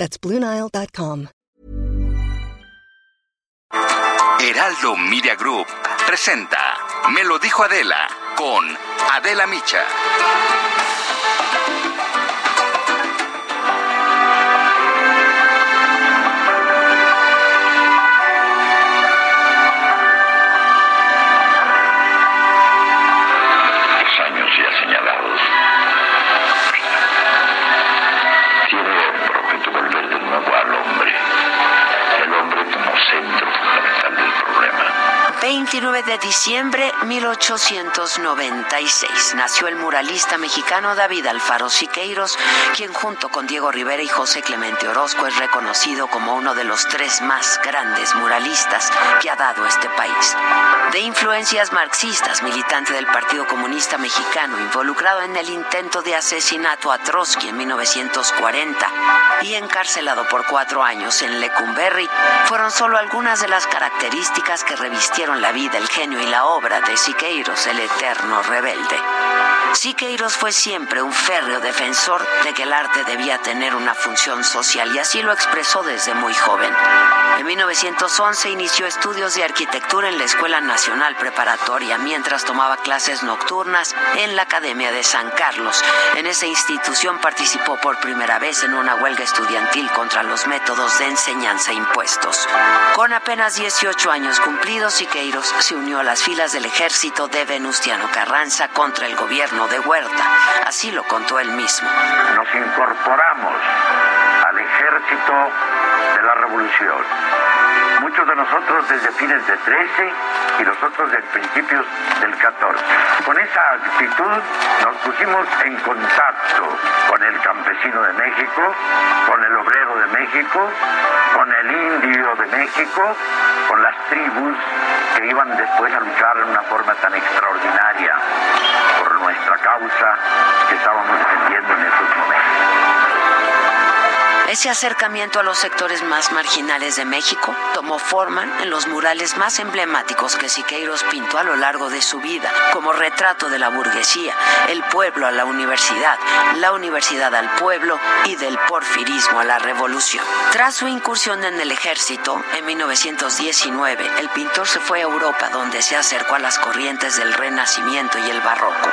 That's BlueNile.com. Heraldo Media Group presenta Me lo dijo Adela con Adela Micha. 29 de diciembre 1896 nació el muralista mexicano David Alfaro Siqueiros, quien junto con Diego Rivera y José Clemente Orozco es reconocido como uno de los tres más grandes muralistas que ha dado este país. De influencias marxistas, militante del Partido Comunista Mexicano, involucrado en el intento de asesinato a Trotsky en 1940 y encarcelado por cuatro años en Lecumberri, fueron solo algunas de las características que revistieron la vida, el genio y la obra de Siqueiros, el eterno rebelde. Siqueiros fue siempre un férreo defensor de que el arte debía tener una función social y así lo expresó desde muy joven. En 1911 inició estudios de arquitectura en la Escuela Nacional Preparatoria mientras tomaba clases nocturnas en la Academia de San Carlos. En esa institución participó por primera vez en una huelga estudiantil contra los métodos de enseñanza impuestos. Con apenas 18 años cumplidos, Siqueiros se unió a las filas del ejército de Venustiano Carranza contra el gobierno de Huerta. Así lo contó él mismo. Nos incorporamos al ejército de la revolución. Muchos de nosotros desde fines de 13 y los otros desde principios del 14. Con esa actitud nos pusimos en contacto con el campesino de México, con el obrero de México, con el indio de México, con las tribus que iban después a luchar de una forma tan extraordinaria por nuestra causa que estábamos defendiendo en esos momentos. Ese acercamiento a los sectores más marginales de México tomó forma en los murales más emblemáticos que Siqueiros pintó a lo largo de su vida, como retrato de la burguesía, el pueblo a la universidad, la universidad al pueblo y del porfirismo a la revolución. Tras su incursión en el ejército, en 1919, el pintor se fue a Europa, donde se acercó a las corrientes del Renacimiento y el Barroco.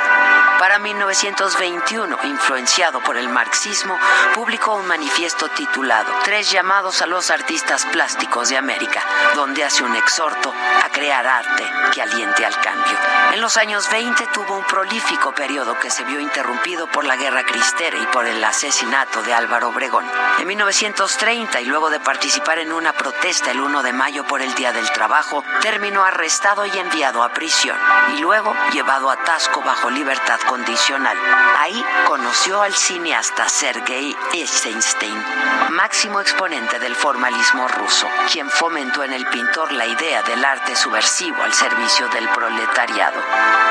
Para 1921, influenciado por el marxismo, publicó un manifiesto titulado Tres llamados a los artistas plásticos de América, donde hace un exhorto a crear arte que aliente al cambio. En los años 20 tuvo un prolífico periodo que se vio interrumpido por la guerra cristera y por el asesinato de Álvaro Obregón. En 1930, y luego de participar en una protesta el 1 de mayo por el Día del Trabajo, terminó arrestado y enviado a prisión, y luego llevado a Tasco bajo libertad condicional. Ahí conoció al cineasta Sergei Eisenstein, máximo exponente del formalismo ruso, quien fomentó en el pintor la idea del arte subversivo al servicio del proletariado.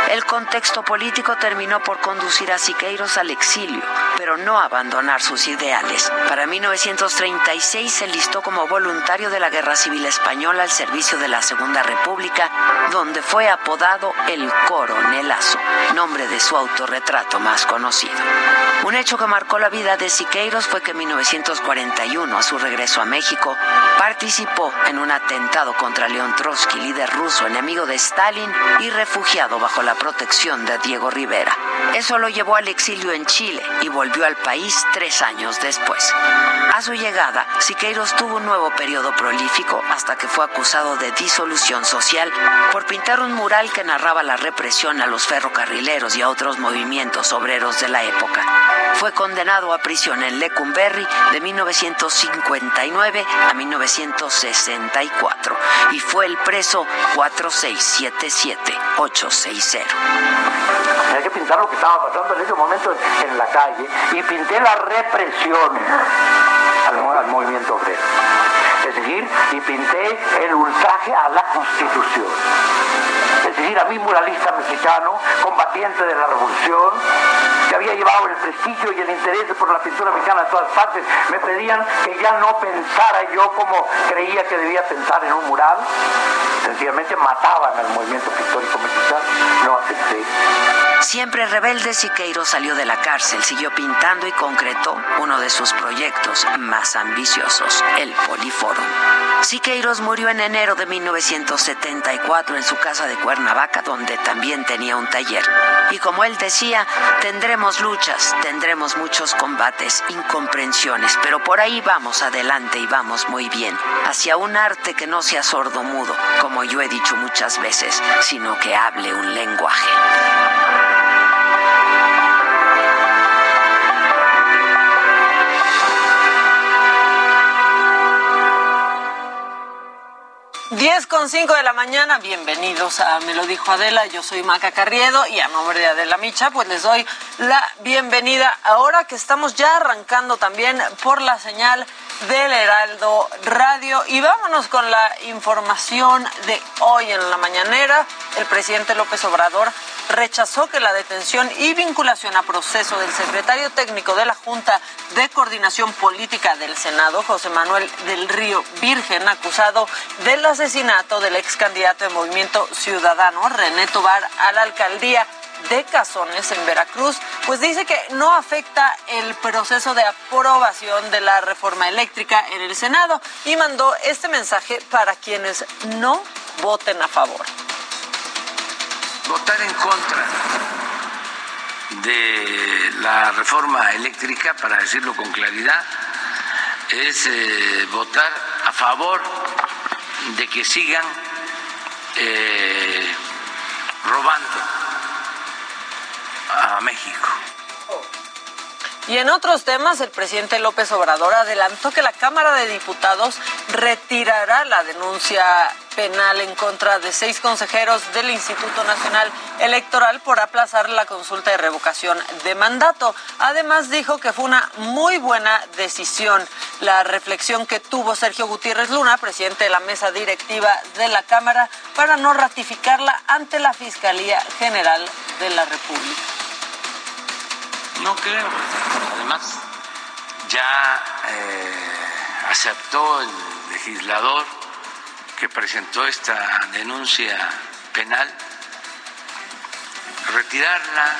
El contexto político terminó por conducir a Siqueiros al exilio, pero no abandonar sus ideales. Para 1936 se listó como voluntario de la Guerra Civil Española al servicio de la Segunda República, donde fue apodado el Coronelazo, nombre de su autorretrato más conocido. Un hecho que marcó la vida de Siqueiros fue que en 1941, a su regreso a México, participó en un atentado contra León Trotsky, líder ruso, enemigo de Stalin y refugiado bajo la protección de Diego Rivera. Eso lo llevó al exilio en Chile y volvió al país tres años después. A su llegada, Siqueiros tuvo un nuevo periodo prolífico hasta que fue acusado de disolución social por pintar un mural que narraba la represión a los ferrocarrileros y a otros movimientos obreros de la época. Fue condenado a prisión en Lecumberri de 1959 a 1964 y fue el preso 4677860. Hay que pintar que estaba pasando en ese momento en la calle y pinté la represión al, al movimiento obrero. y pinté el ultraje a la Constitución. Es decir, a mi muralista mexicano, combatiente de la revolución, que había llevado el prestigio y el interés por la pintura mexicana a todas partes, me pedían que ya no pensara yo como creía que debía pensar en un mural. Sencillamente mataban al movimiento pictórico mexicano. No acepté. Siempre rebelde, Siqueiros salió de la cárcel, siguió pintando y concretó uno de sus proyectos más ambiciosos, el Poliforum. Siqueiros murió en enero de 1974 en su casa de Cuernavaca, donde también tenía un taller. Y como él decía, tendremos luchas, tendremos muchos combates, incomprensiones, pero por ahí vamos adelante y vamos muy bien, hacia un arte que no sea sordo-mudo, como yo he dicho muchas veces, sino que hable un lenguaje. 10 con 5 de la mañana, bienvenidos a Me lo dijo Adela, yo soy Maca Carriedo y a nombre de Adela Micha, pues les doy la bienvenida. Ahora que estamos ya arrancando también por la señal del Heraldo Radio y vámonos con la información de hoy en la mañanera. El presidente López Obrador rechazó que la detención y vinculación a proceso del secretario técnico de la Junta de Coordinación Política del Senado, José Manuel del Río Virgen, acusado del asesinato del ex candidato de Movimiento Ciudadano, René Tobar, a la alcaldía de Cazones en Veracruz, pues dice que no afecta el proceso de aprobación de la reforma eléctrica en el Senado y mandó este mensaje para quienes no voten a favor. Votar en contra de la reforma eléctrica, para decirlo con claridad, es eh, votar a favor de que sigan eh, robando a México. Y en otros temas, el presidente López Obrador adelantó que la Cámara de Diputados retirará la denuncia penal en contra de seis consejeros del Instituto Nacional Electoral por aplazar la consulta de revocación de mandato. Además dijo que fue una muy buena decisión la reflexión que tuvo Sergio Gutiérrez Luna, presidente de la mesa directiva de la Cámara, para no ratificarla ante la Fiscalía General de la República. No creo. Además, ya eh, aceptó el legislador que presentó esta denuncia penal, retirarla.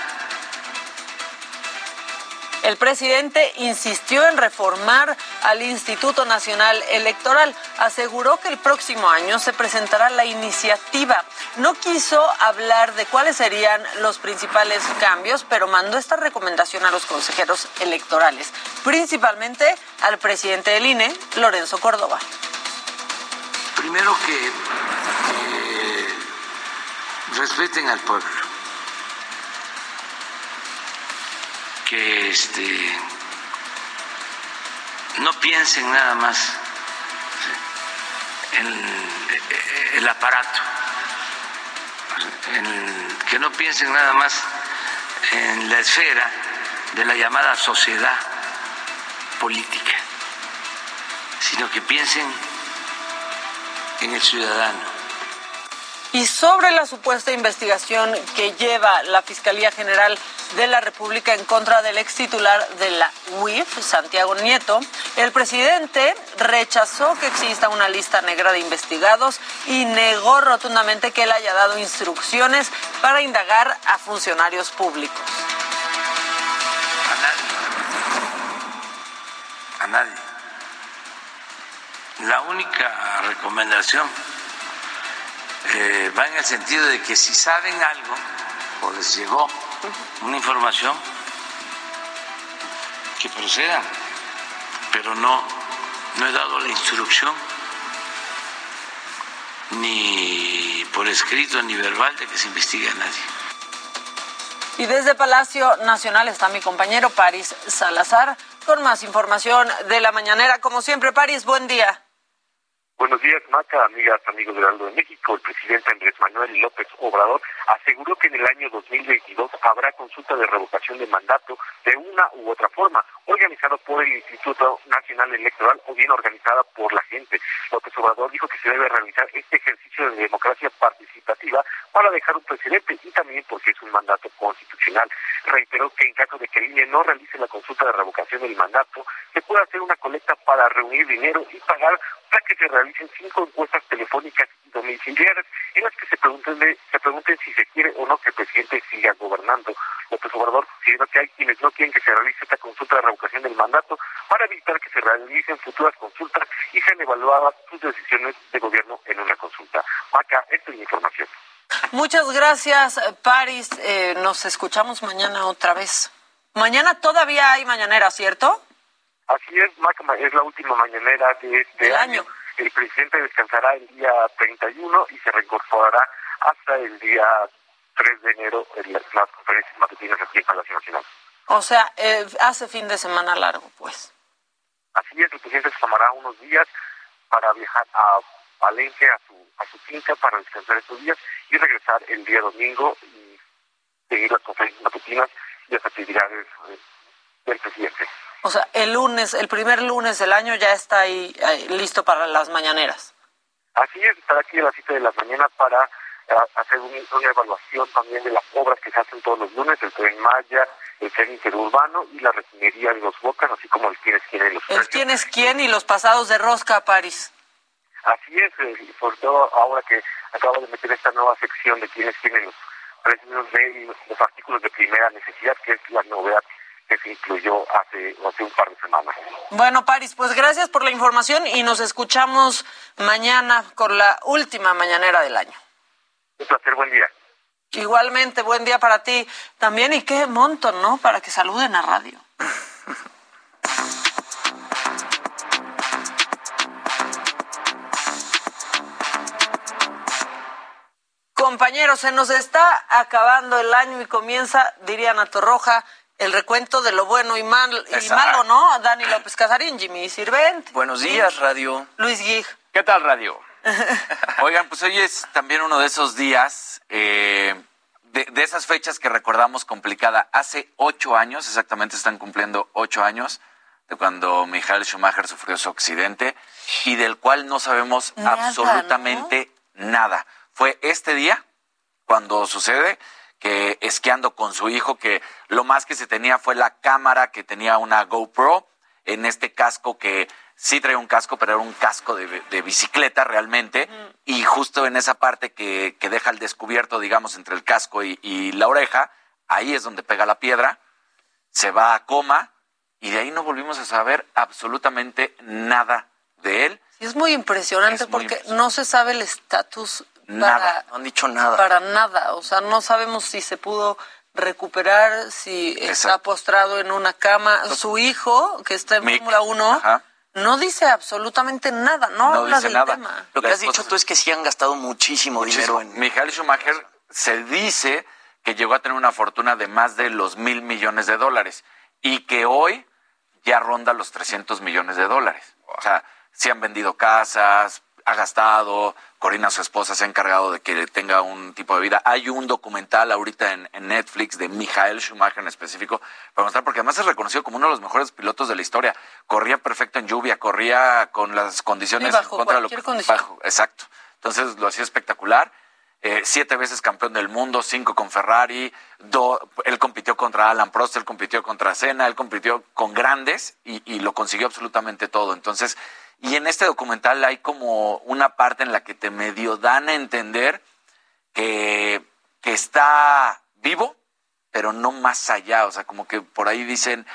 El presidente insistió en reformar al Instituto Nacional Electoral. Aseguró que el próximo año se presentará la iniciativa. No quiso hablar de cuáles serían los principales cambios, pero mandó esta recomendación a los consejeros electorales, principalmente al presidente del INE, Lorenzo Córdoba primero que respeten al pueblo, que este, no piensen nada más en el aparato, que no piensen nada más en la esfera de la llamada sociedad política, sino que piensen en el ciudadano. Y sobre la supuesta investigación que lleva la Fiscalía General de la República en contra del ex titular de la UIF, Santiago Nieto, el presidente rechazó que exista una lista negra de investigados y negó rotundamente que él haya dado instrucciones para indagar a funcionarios públicos. A nadie. A nadie. La única recomendación eh, va en el sentido de que si saben algo o les llegó una información, que procedan, pero no, no he dado la instrucción ni por escrito ni verbal de que se investigue a nadie. Y desde Palacio Nacional está mi compañero París Salazar con más información de la mañanera. Como siempre, París, buen día. Buenos días, Maca, amigas, amigos del Aldo de México. El presidente Andrés Manuel López Obrador aseguró que en el año 2022 habrá consulta de revocación de mandato de una u otra forma, organizada por el Instituto Nacional Electoral o bien organizada por la gente. López Obrador dijo que se debe realizar este ejercicio de democracia participativa para dejar un precedente y también porque es un mandato constitucional. Reiteró que en caso de que el INE no realice la consulta de revocación del mandato, se puede hacer una colecta para reunir dinero y pagar para que se realicen cinco encuestas telefónicas y domiciliarias en las que se pregunten, se pregunten si se quiere o no que el presidente siga gobernando. López Obrador considera que hay quienes no quieren que se realice esta consulta de revocación del mandato para evitar que se realicen futuras consultas y sean evaluadas sus decisiones de gobierno en una consulta. Acá, esta es mi información. Muchas gracias, Paris. Eh, nos escuchamos mañana otra vez. Mañana todavía hay mañanera, ¿cierto? Así es, Maca, es la última mañanera de este año. El presidente descansará el día 31 y se reincorporará hasta el día 3 de enero en las, conferencias matutinas aquí en Palacio Nacional. O sea, eh, hace fin de semana largo, pues. Así es, el presidente se tomará unos días para viajar a Palenque, a su, a su finca, para descansar estos días y regresar el día domingo y seguir las conferencias matutinas y las actividades eh, del presidente. O sea, el lunes, el primer lunes del año ya está ahí, listo para las mañaneras. Así es, estar aquí a las 7 de la mañana para eh, hacer una evaluación también de las obras que se hacen todos los lunes, el tren Maya, el tren interurbano y la refinería de los Bocas, así como el quién es quién y los El quién es quién y los pasados de rosca París. Así es, eh, sobre todo ahora que acabo de meter esta nueva sección de quién es quién en los precios de los artículos de primera necesidad, que es la novedad que se incluyó hace, hace un par de semanas. Bueno, Paris, pues gracias por la información y nos escuchamos mañana con la última mañanera del año. Un placer, buen día. Igualmente, buen día para ti también y qué monto, ¿no? Para que saluden a radio. Compañeros, se nos está acabando el año y comienza, diría Nato Roja, el recuento de lo bueno y, mal, y malo, ¿no? Dani López Casarín, Jimmy Sirvent. Buenos días, Radio. Luis Gig. ¿Qué tal, Radio? Oigan, pues hoy es también uno de esos días, eh, de, de, esas fechas que recordamos complicada. Hace ocho años, exactamente están cumpliendo ocho años, de cuando Michael Schumacher sufrió su accidente y del cual no sabemos absolutamente nada. Fue este día cuando sucede que esquiando con su hijo, que lo más que se tenía fue la cámara que tenía una GoPro en este casco que sí trae un casco, pero era un casco de, bicicleta realmente, y justo en esa parte que, que, deja el descubierto, digamos, entre el casco y, y, la oreja, ahí es donde pega la piedra, se va a coma, y de ahí no volvimos a saber absolutamente nada de él. Sí, es muy impresionante es porque muy no se sabe el estatus Nada, no han dicho nada. Para nada, o sea, no sabemos si se pudo recuperar, si está postrado en una cama. Su hijo, que está en Fórmula 1, no dice absolutamente nada, no, habla del tema. Lo que has dicho tú es que sí han gastado muchísimo, dinero en... Michael Schumacher se dice que llegó a tener una fortuna de más de los mil millones de dólares y que hoy ya ronda los 300 millones de dólares. O sea, se han vendido casas, ha gastado, Corina, su esposa, se ha encargado de que tenga un tipo de vida. Hay un documental ahorita en, Netflix de Michael Schumacher en específico para mostrar, porque además es reconocido como uno de los mejores pilotos de la historia. Corría perfecto en lluvia, corría con las condiciones bajo contra lo condición. Bajo, exacto. Entonces lo hacía espectacular. Eh, siete veces campeón del mundo, cinco con Ferrari, él compitió contra Alan Prost, él compitió contra Senna, él compitió con grandes y, y lo consiguió absolutamente todo. Entonces, y en este documental hay como una parte en la que te medio dan a entender que, que está vivo, pero no más allá. O sea, como que por ahí dicen,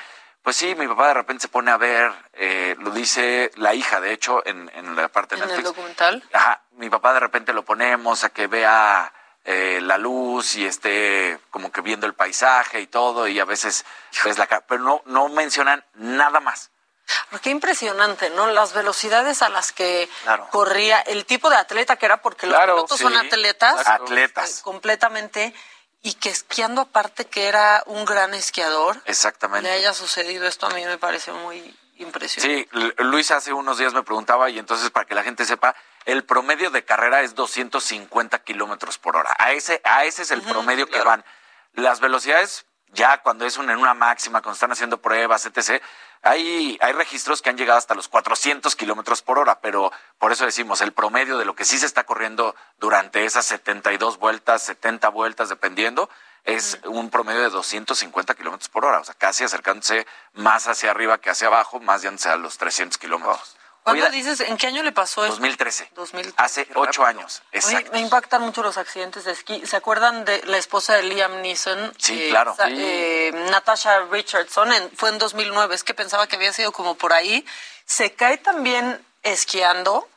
pues sí, mi papá de repente se pone a ver, eh, lo dice la hija, de hecho, en, en la parte de ¿En el documental? Ajá, mi papá de repente lo ponemos a que vea eh, la luz y esté como que viendo el paisaje y todo, y a veces ves la cara, pero no, no mencionan nada más. Qué impresionante, ¿no? Las velocidades a las que corría, el tipo de atleta que era, porque los pilotos son atletas. Atletas. Eh, completamente. Y que esquiando aparte que era un gran esquiador. Exactamente. Le haya sucedido esto a mí me parece muy impresionante. Sí, Luis hace unos días me preguntaba, y entonces para que la gente sepa, el promedio de carrera es 250 kilómetros por hora. A ese, a ese es el promedio que van. Las velocidades, ya cuando es en una máxima, cuando están haciendo pruebas, etc., hay, hay registros que han llegado hasta los 400 kilómetros por hora, pero por eso decimos, el promedio de lo que sí se está corriendo durante esas 72 vueltas, 70 vueltas, dependiendo, es un promedio de 250 kilómetros por hora, o sea, casi acercándose más hacia arriba que hacia abajo, más yéndose a los 300 kilómetros. ¿Cuándo dices, en qué año le pasó eso? 2013. Hace ocho años. Exacto. me impactan mucho los accidentes de esquí. ¿Se acuerdan de la esposa de Liam Neeson? Sí, claro. Eh, Natasha Richardson, fue en 2009. Es que pensaba que había sido como por ahí. Se cae también esquiando,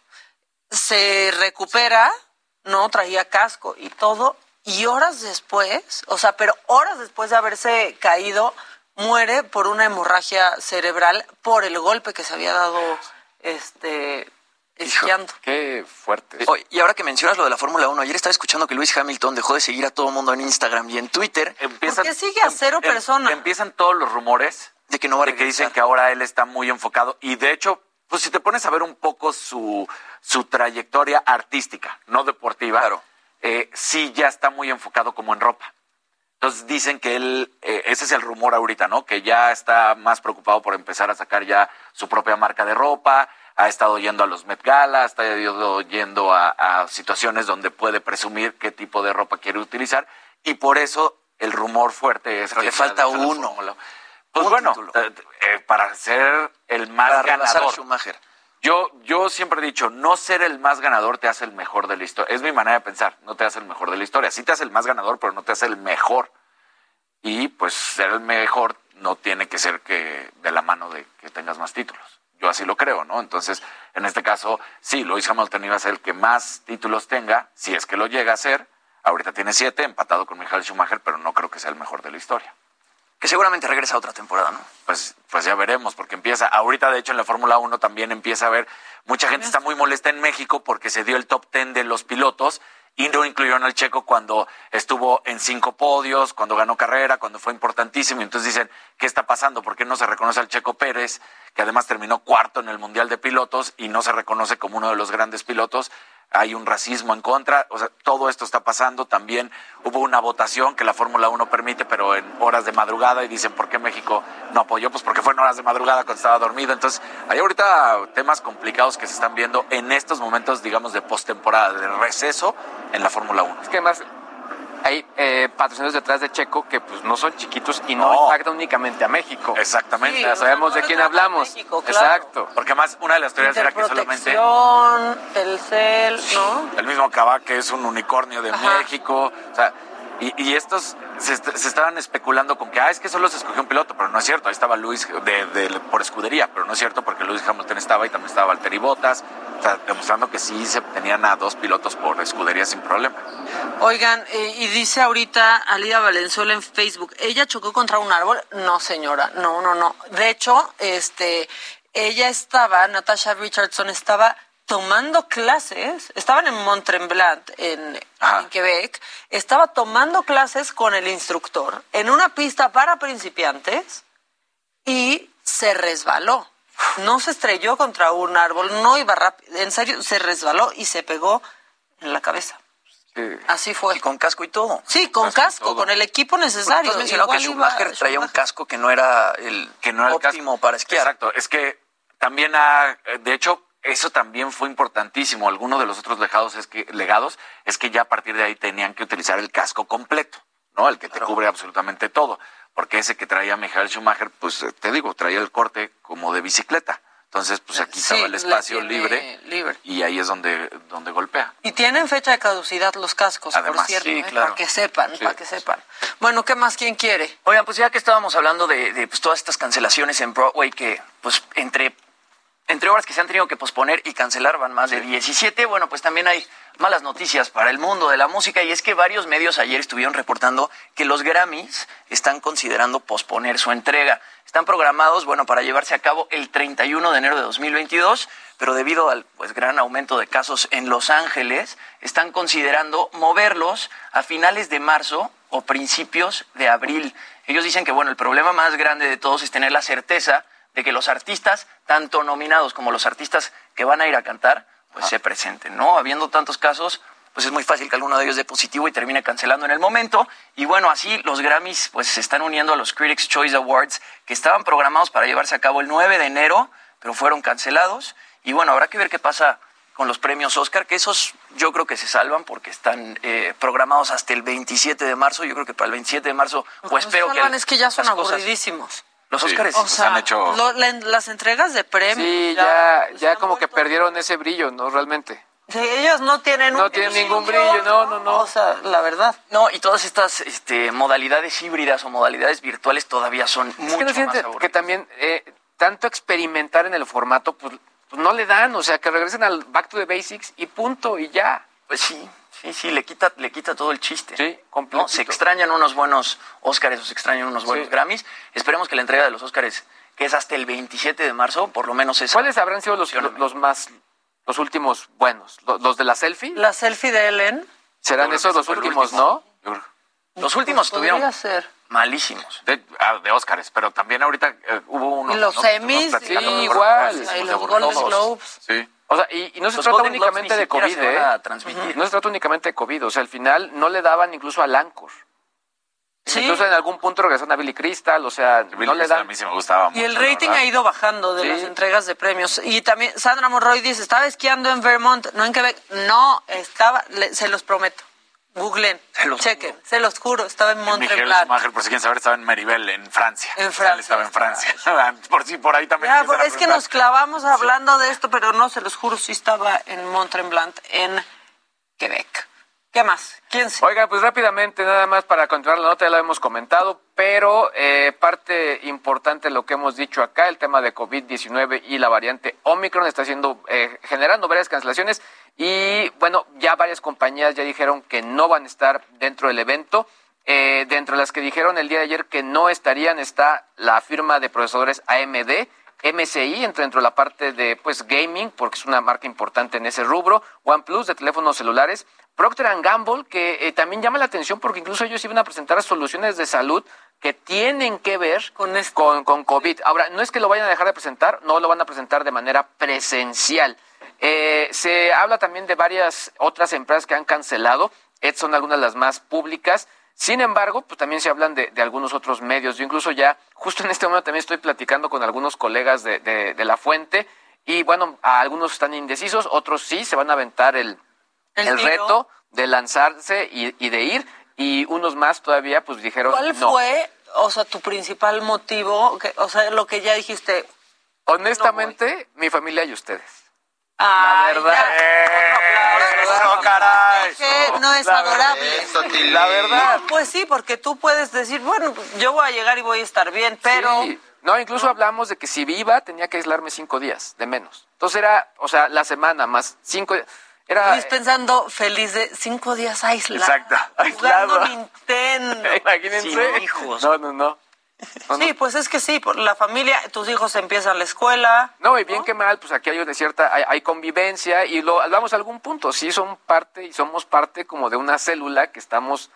se recupera, no traía casco y todo. Y horas después, o sea, pero horas después de haberse caído, muere por una hemorragia cerebral por el golpe que se había dado este, esquiando. qué fuerte. y ahora que mencionas lo de la Fórmula 1, ayer estaba escuchando que Luis Hamilton dejó de seguir a todo el mundo en Instagram y en Twitter. Empiezan, ¿Por qué sigue a cero em, em, personas? Empiezan todos los rumores de que no va a de que dicen que ahora él está muy enfocado y de hecho, pues si te pones a ver un poco su, su trayectoria artística, no deportiva, claro. eh, sí ya está muy enfocado como en ropa. Entonces dicen que él, eh, ese es el rumor ahorita, ¿no? Que ya está más preocupado por empezar a sacar ya su propia marca de ropa, ha estado yendo a los Met Gala, ha estado yendo a, situaciones donde puede presumir qué tipo de ropa quiere utilizar y por eso el rumor fuerte es que le falta uno. Pues bueno, eh, eh, para ser el más ganador. Yo, yo siempre he dicho, no ser el más ganador te hace el mejor de la historia. Es mi manera de pensar, no te hace el mejor de la historia. Sí te hace el más ganador, pero no te hace el mejor. Y pues ser el mejor no tiene que ser que de la mano de que tengas más títulos. Yo así lo creo, ¿no? Entonces, en este caso, sí, Luis Hamilton iba a ser el que más títulos tenga, si es que lo llega a ser. Ahorita tiene siete, empatado con Michael Schumacher, pero no creo que sea el mejor de la historia que seguramente regresa a otra temporada, ¿no? Pues, pues ya veremos, porque empieza, ahorita de hecho en la Fórmula 1 también empieza a ver, mucha gente está muy molesta en México porque se dio el top 10 de los pilotos y no incluyeron al checo cuando estuvo en cinco podios, cuando ganó carrera, cuando fue importantísimo. Y entonces dicen, ¿qué está pasando? ¿Por qué no se reconoce al checo Pérez, que además terminó cuarto en el Mundial de Pilotos y no se reconoce como uno de los grandes pilotos? Hay un racismo en contra, o sea, todo esto está pasando. También hubo una votación que la Fórmula 1 permite, pero en horas de madrugada, y dicen, ¿por qué México no apoyó? Pues porque fue en horas de madrugada cuando estaba dormido. Entonces, hay ahorita temas complicados que se están viendo en estos momentos, digamos, de postemporada, de receso en la Fórmula 1. Es que además hay eh, patrocinios detrás de Checo que pues no son chiquitos y no, impactan únicamente a México. Exactamente. ya sabemos de quién hablamos. Exacto. Porque más una de las teorías era que solamente el CEL, ¿no? El mismo Cabá que es un unicornio de México, o sea, y, estos se, estaban especulando con que, ah, es que solo se escogió un piloto, pero no es cierto. Ahí estaba Luis de, por escudería, pero no es cierto porque Luis Hamilton estaba y también estaba Valtteri Bottas, demostrando que sí se tenían a dos pilotos por escudería sin problema. Oigan, eh, y dice ahorita Alida Valenzuela en Facebook, ¿ella chocó contra un árbol? No, señora, no, no, no. De hecho, este, ella estaba, Natasha Richardson estaba tomando clases, estaban en Mont Tremblant, en, Quebec, estaba tomando clases con el instructor en una pista para principiantes y se resbaló. No se estrelló contra un árbol, no iba rápido, en serio, se resbaló y se pegó en la cabeza. Así fue. Y con casco y todo. Sí, con casco, con el equipo necesario. Tú mencionado que Schumacher traía un casco que no era el que no era óptimo para esquiar. Exacto, es que también ha, de hecho, eso también fue importantísimo. Alguno de los otros legados es que, legados es que ya a partir de ahí tenían que utilizar el casco completo, ¿no? El que te cubre absolutamente todo. Porque ese que traía Michael Schumacher, pues eh, te digo, traía el corte como de bicicleta. Entonces, pues aquí estaba el espacio libre, y ahí es donde, donde golpea. Y tienen fecha de caducidad los cascos, por cierto, ¿eh? para que sepan, para que sepan. Bueno, ¿qué más? ¿Quién quiere? Oigan, pues ya que estábamos hablando de, de pues, todas estas cancelaciones en Broadway, que pues entre entre obras que se han tenido que posponer y cancelar van más de 17. Bueno, pues también hay malas noticias para el mundo de la música y es que varios medios ayer estuvieron reportando que los Grammys están considerando posponer su entrega. Están programados, bueno, para llevarse a cabo el 31 de enero de 2022, pero debido al pues gran aumento de casos en Los Ángeles, están considerando moverlos a finales de marzo o principios de abril. Ellos dicen que bueno, el problema más grande de todos es tener la certeza de que los artistas, tanto nominados como los artistas que van a ir a cantar, pues se presenten, ¿no? Habiendo tantos casos, pues es muy fácil que alguno de ellos dé positivo y termine cancelando en el momento. Y bueno, así los Grammys pues se están uniendo a los Critics Choice Awards que estaban programados para llevarse a cabo el 9 de enero, pero fueron cancelados. Y bueno, habrá que ver qué pasa con los premios Oscar, que esos yo creo que se salvan porque están eh, programados hasta el 27 de marzo. Yo creo que para el 27 de marzo, pues espero que. es que ya son aburridísimos. Los Oscars han hecho... las entregas de premios. Sí, ya, ya, como que perdieron ese brillo, ¿no? Realmente. Sí, ellos no tienen no tienen ningún brillo, no, no, no. O sea, la verdad. No, y todas estas este, modalidades híbridas o modalidades virtuales todavía son mucho más aburridas. Que también eh, tanto experimentar en el formato, pues pues no le dan, o sea, que regresen al back to the basics y punto, y ya. Pues sí, sí, sí, le quita, le quita todo el chiste. Sí, completo. Se extrañan unos buenos Óscares o se extrañan unos buenos Grammys. Esperemos que la entrega de los Óscares, que es hasta el 27 de marzo, por lo menos es. ¿Cuáles habrán sido los, los, más, los últimos buenos? ¿Los, de la selfie? La selfie de Ellen. Serán esos los últimos, ¿no? Los últimos pues tuvieron ser. malísimos. De, ah, de Óscares, pero también ahorita eh, hubo unos... Y los semis, sí, igual. Y los Golden Globes. Sí. O sea, y, no se trata únicamente de COVID, ¿eh? No se trata únicamente de COVID. O sea, al final no le daban incluso al Anchor. ¿Sí? Incluso en algún punto regresaron a Billy Crystal, o sea, no le dan. A mí sí me gustaba mucho, Y el rating ha ido bajando de las entregas de premios. Y también Sandra Monroy dice, estaba esquiando en Vermont, no en Quebec. No, estaba, se los prometo. Googlen, chequen, se los juro, estaba en Montreal. por si quieren saber, estaba en Meribel, en Francia. En Francia. estaba en Francia. por si por ahí también. es que nos clavamos hablando de esto, pero no, se los juro, sí estaba en Montreal, en Quebec. ¿Qué más? ¿Quién se? Oiga, pues rápidamente, nada más para continuar la nota, ya lo hemos comentado, pero eh, parte importante de lo que hemos dicho acá, el tema de COVID-19 y la variante Omicron está haciendo, eh, generando varias cancelaciones y bueno, ya varias compañías ya dijeron que no van a estar dentro del evento. Eh, dentro de las que dijeron el día de ayer que no estarían está la firma de procesadores AMD, MSI, entre dentro de la parte de pues gaming, porque es una marca importante en ese rubro, OnePlus de teléfonos celulares, Procter Gamble, que eh, también llama la atención porque incluso ellos iban a presentar soluciones de salud que tienen que ver con, con, COVID. Ahora, no es que lo vayan a dejar de presentar, no lo van a presentar de manera presencial. Eh, se habla también de varias otras empresas que han cancelado. Estas son algunas de las más públicas. Sin embargo, pues también se hablan de, algunos otros medios. Yo incluso ya, justo en este momento también estoy platicando con algunos colegas de, de, la fuente y bueno, algunos están indecisos, otros sí se van a aventar el, el, reto de lanzarse y, de ir y unos más todavía pues dijeron ¿Cuál fue, o sea, tu principal motivo, o sea, lo que ya dijiste? Honestamente, mi familia y ustedes. La verdad. no es adorable. la verdad. pues sí, porque tú puedes decir, bueno, yo voy a llegar y voy a estar bien, pero... No, incluso hablamos de que si viva tenía que aislarme cinco días, de menos. Entonces era, o sea, la semana más cinco era... Luis pensando feliz de cinco días aislado. Exacto. Jugando Nintendo. Imagínense. hijos. No, no, no sí, pues es que sí, por la familia, tus hijos empiezan la escuela. No, y bien que mal, pues aquí hay una cierta, hay, convivencia y lo vamos a algún punto, sí son parte y somos parte como de una célula que estamos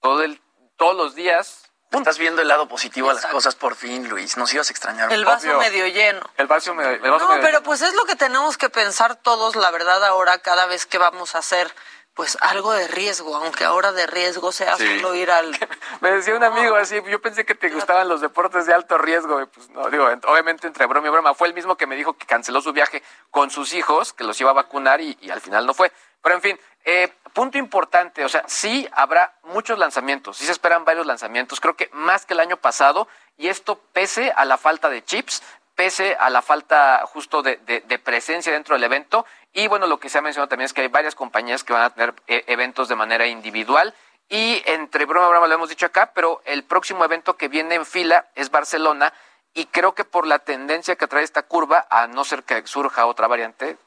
todo el, todos los días. Estás viendo el lado positivo a las cosas por fin, Luis. Nos ibas a extrañar. El vaso medio lleno. El vaso, medio, el vaso no, pero pues es lo que tenemos que pensar todos, la verdad, ahora cada vez que vamos a hacer pues algo de riesgo, aunque ahora de riesgo sea solo ir al... Me decía un amigo así, yo pensé que te gustaban los deportes de alto riesgo, pues no, digo, obviamente entre broma y broma, fue el mismo que me dijo que canceló su viaje con sus hijos, que los iba a vacunar y, al final no fue. Pero en fin, eh, punto importante, o sea, sí habrá muchos lanzamientos, sí se esperan varios lanzamientos, creo que más que el año pasado, y esto pese a la falta de chips, pese a la falta justo de, presencia dentro del evento. Y bueno, lo que se ha mencionado también es que hay varias compañías que van a tener eh, eventos de manera individual. Y entre broma y broma lo hemos dicho acá, pero el próximo evento que viene en fila es Barcelona. Y creo que por la tendencia que trae esta curva, a no ser que surja otra variante,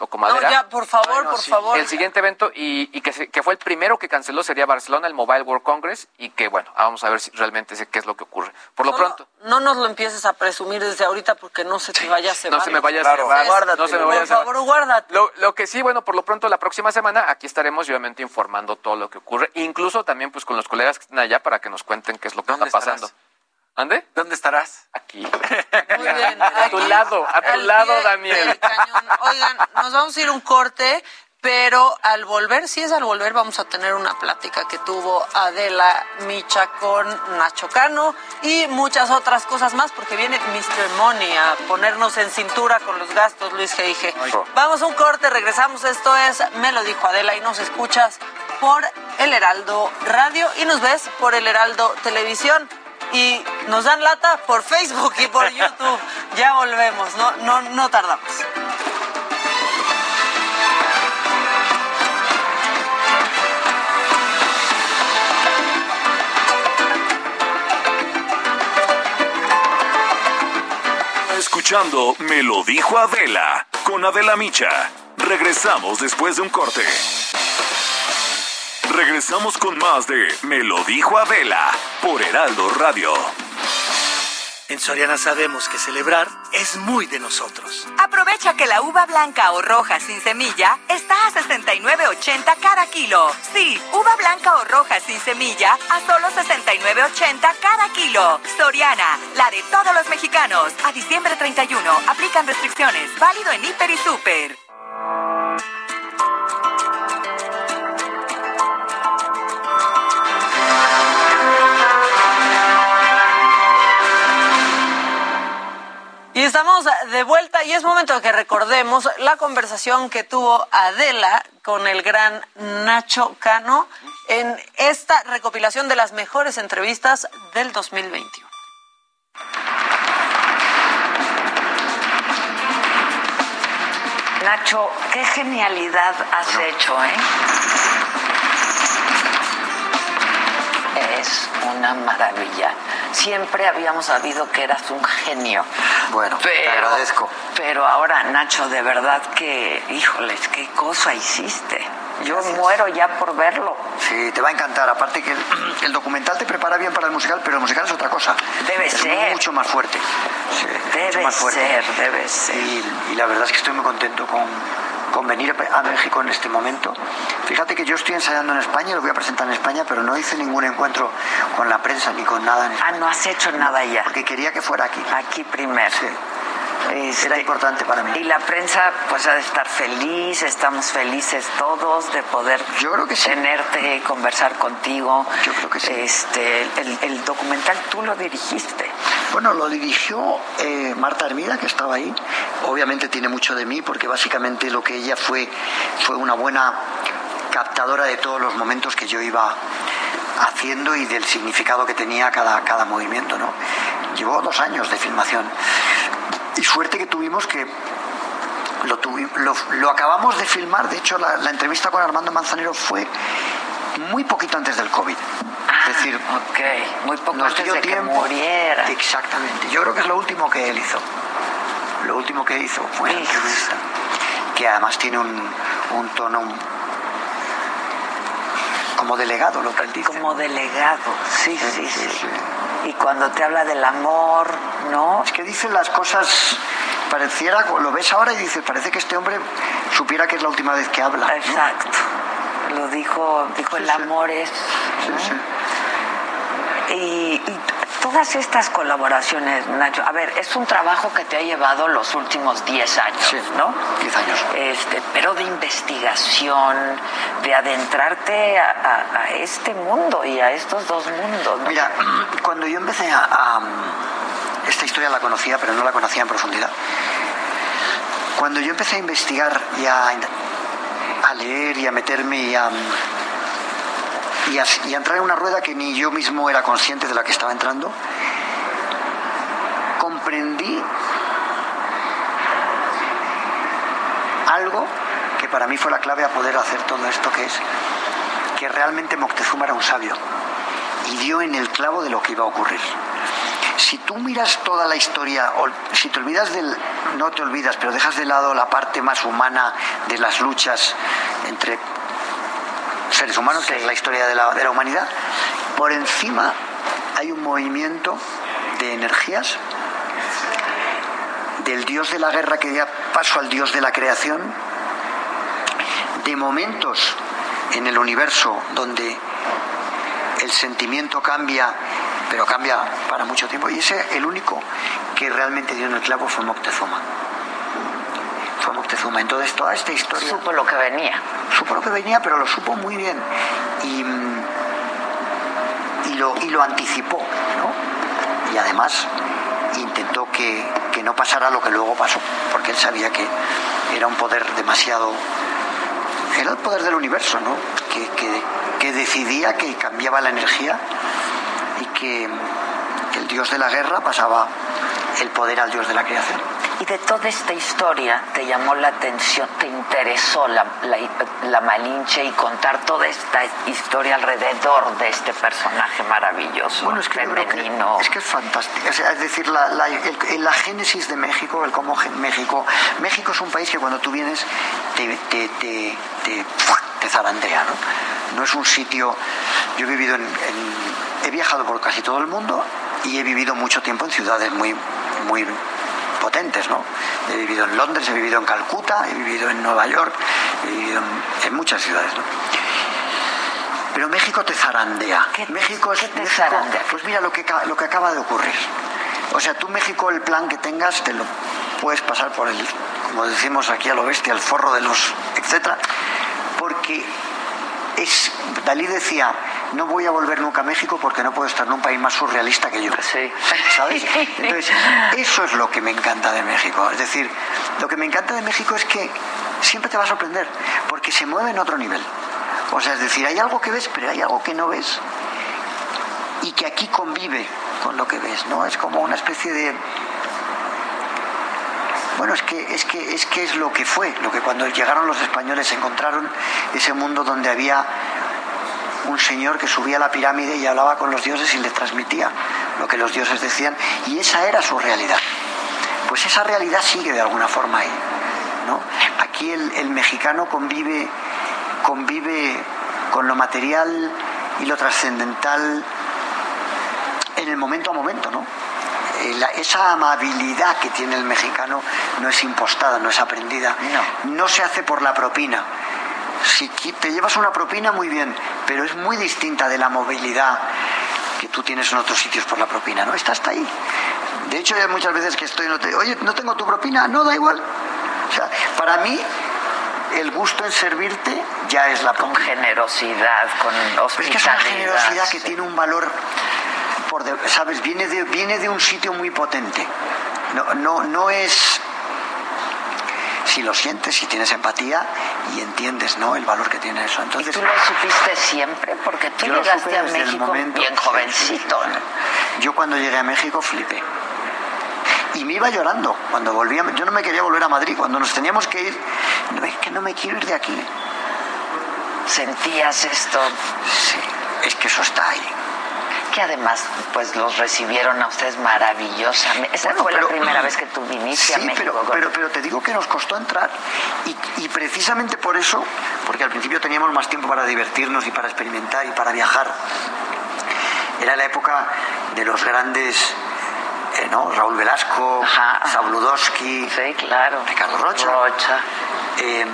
toco madera. No, ya, por favor, por favor. El siguiente evento, y, que, que, fue el primero que canceló, sería Barcelona, el Mobile World Congress, y que bueno, vamos a ver si realmente sé qué es lo que ocurre. Por lo pronto. No nos lo empieces a presumir desde ahorita porque no se te vaya a cebar. No se me vaya a cebar. no se me vaya por favor, guárdate. Lo, lo, que sí, bueno, por lo pronto la próxima semana aquí estaremos obviamente informando todo lo que ocurre, incluso también pues con los colegas que están allá para que nos cuenten qué es lo que está pasando. ¿Dónde? ¿Dónde estarás? Aquí. Muy bien. A tu lado, a tu lado, Daniel. Oigan, nos vamos a ir un corte, pero al volver, si es al volver, vamos a tener una plática que tuvo Adela Micha con Nacho Cano y muchas otras cosas más, porque viene Mr. Money a ponernos en cintura con los gastos, Luis G. Vamos a un corte, regresamos. Esto es Me lo dijo Adela y nos escuchas por El Heraldo Radio y nos ves por El Heraldo Televisión y nos dan lata por Facebook y por YouTube. ya volvemos, no, no, no tardamos. Escuchando Me lo dijo Adela con Adela Micha. Regresamos después de un corte. Regresamos con más de Me lo dijo Adela por Heraldo Radio. En Soriana sabemos que celebrar es muy de nosotros. Aprovecha que la uva blanca o roja sin semilla está a 69.80 cada kilo. Sí, uva blanca o roja sin semilla a solo 69.80 cada kilo. Soriana, la de todos los mexicanos. A diciembre 31 aplican restricciones. Válido en Hiper y Super. Estamos de vuelta y es momento de que recordemos la conversación que tuvo Adela con el gran Nacho Cano en esta recopilación de las mejores entrevistas del 2021. Nacho, qué genialidad has hecho, ¿eh? Es una maravilla siempre habíamos sabido que eras un genio. Bueno, te agradezco. Pero ahora, Nacho, de verdad que, híjoles, qué cosa hiciste. Yo muero ya por verlo. Sí, te va a encantar. Aparte que el, documental te prepara bien para el musical, pero el musical es otra cosa. Debe es ser. mucho más fuerte. debe ser, debe ser. y la verdad es que estoy muy contento con, con venir a México en este momento. Fíjate que yo estoy ensayando en España, lo voy a presentar en España, pero no hice ningún encuentro con la prensa ni con nada en España. Ah, no has hecho nada ya. Porque quería que fuera aquí. Aquí primero. Sí. Este, Era importante para mí. Y la prensa pues ha de estar feliz, estamos felices todos de poder Yo creo que sí. tenerte, conversar contigo. Yo creo que sí. Este, el, documental tú lo dirigiste. Bueno, lo dirigió eh, Marta Hermida, que estaba ahí. Obviamente tiene mucho de mí, porque básicamente lo que ella fue fue una buena captadora de todos los momentos que yo iba haciendo y del significado que tenía cada, cada movimiento. ¿no? Llevó dos años de filmación y suerte que tuvimos que lo, lo, acabamos de filmar, de hecho la, entrevista con Armando Manzanero fue muy poquito antes del COVID. es decir, muy poco antes de que muriera. Exactamente, yo creo que es lo último que él hizo. Lo último que hizo fue la entrevista, que además tiene un, un tono como delegado lo que él dice. Como delegado, sí, sí, sí, Y cuando te habla del amor, ¿no? Es que dice las cosas, pareciera, lo ves ahora y dices, parece que este hombre supiera que es la última vez que habla. Exacto. Lo dijo, dijo el amor es. Y, y, todas estas colaboraciones, Nacho, a ver, es un trabajo que te ha llevado los últimos 10 años, ¿no? 10 años. Este, pero de investigación, de adentrarte a, este mundo y a estos dos mundos. Mira, cuando yo empecé a, Esta historia la conocía, pero no la conocía en profundidad. Cuando yo empecé a investigar y a, a leer y a meterme y a y a, entrar en una rueda que ni yo mismo era consciente de la que estaba entrando, comprendí algo que para mí fue la clave a poder hacer todo esto que es que realmente Moctezuma era un sabio y dio en el clavo de lo que iba a ocurrir. Si tú miras toda la historia, o si te olvidas del, no te olvidas, pero dejas de lado la parte más humana de las luchas entre seres humanos, que es la historia de la, humanidad, por encima hay un movimiento de energías del dios de la guerra que da paso al dios de la creación, de momentos en el universo donde el sentimiento cambia, pero cambia para mucho tiempo, y ese el único que realmente dio en el clavo fue Moctezuma. Fue Moctezuma. Entonces toda esta historia... Supo lo que venía. Supo lo que venía, pero lo supo muy bien. Y, y, lo, y lo anticipó, ¿no? Y además intentó que, que no pasara lo que luego pasó, porque él sabía que era un poder demasiado... Era el poder del universo, ¿no? Que, que, que decidía que cambiaba la energía y que el dios de la guerra pasaba el poder al dios de la creación. De toda esta historia te llamó la atención, te interesó la, la, Malinche y contar toda esta historia alrededor de este personaje maravilloso, bueno, es que femenino. es que es fantástico. Es, decir, la, la, génesis de México, el cómo México. México es un país que cuando tú vienes te, te, te, te, zarandea, ¿no? No es un sitio. Yo he vivido en, en. He viajado por casi todo el mundo y he vivido mucho tiempo en ciudades muy, muy potentes, ¿no? He vivido en Londres, he vivido en Calcuta, he vivido en Nueva York, he vivido en, muchas ciudades, ¿no? Pero México te zarandea. México es te zarandea? Pues mira lo que, lo que acaba de ocurrir. O sea, tú México, el plan que tengas, te lo puedes pasar por el, como decimos aquí a lo bestia, el forro de los, etcétera, porque es, Dalí decía, no voy a volver nunca a México porque no puedo estar en un país más surrealista que yo. Sí. ¿Sabes? Entonces, eso es lo que me encanta de México. Es decir, lo que me encanta de México es que siempre te va a sorprender, porque se mueve en otro nivel. O sea, es decir, hay algo que ves, pero hay algo que no ves y que aquí convive con lo que ves, ¿no? Es como una especie de bueno, es que, es que es que es lo que fue, lo que cuando llegaron los españoles encontraron ese mundo donde había un señor que subía a la pirámide y hablaba con los dioses y le transmitía lo que los dioses decían, y esa era su realidad. Pues esa realidad sigue de alguna forma ahí. ¿no? Aquí el, mexicano convive, convive con lo material y lo trascendental en el momento a momento, ¿no? Eh, esa amabilidad que tiene el mexicano no es impostada, no es aprendida, no se hace por la propina, si te llevas una propina, muy bien, pero es muy distinta de la movilidad que tú tienes en otros sitios por la propina, ¿no? Está hasta ahí. De hecho, hay muchas veces que estoy, no te, oye, no tengo tu propina, no, da igual. O sea, para mí, el gusto en servirte ya es la propina. Con generosidad, con hospitalidad. es que es una generosidad que tiene un valor, por ¿sabes? Viene de, viene de un sitio muy potente. No, no, no es si lo sientes, si tienes empatía y entiendes ¿no? el valor que tiene eso. Entonces, ¿Y tú lo supiste siempre? Porque tú llegaste a México bien jovencito. Yo cuando llegué a México flipé. Y me iba llorando cuando volvía. Yo no me quería volver a Madrid. Cuando nos teníamos que ir, no, es que no me quiero ir de aquí. ¿Sentías esto? Sí, es que eso está ahí que además pues los recibieron a ustedes maravillosamente. Esa fue la primera vez que tú viniste a México. Pero, pero, te digo que nos costó entrar y, precisamente por eso, porque al principio teníamos más tiempo para divertirnos y para experimentar y para viajar. Era la época de los grandes eh, ¿no? Raúl Velasco, Sabludowski, claro. Ricardo Rocha. Rocha. Em,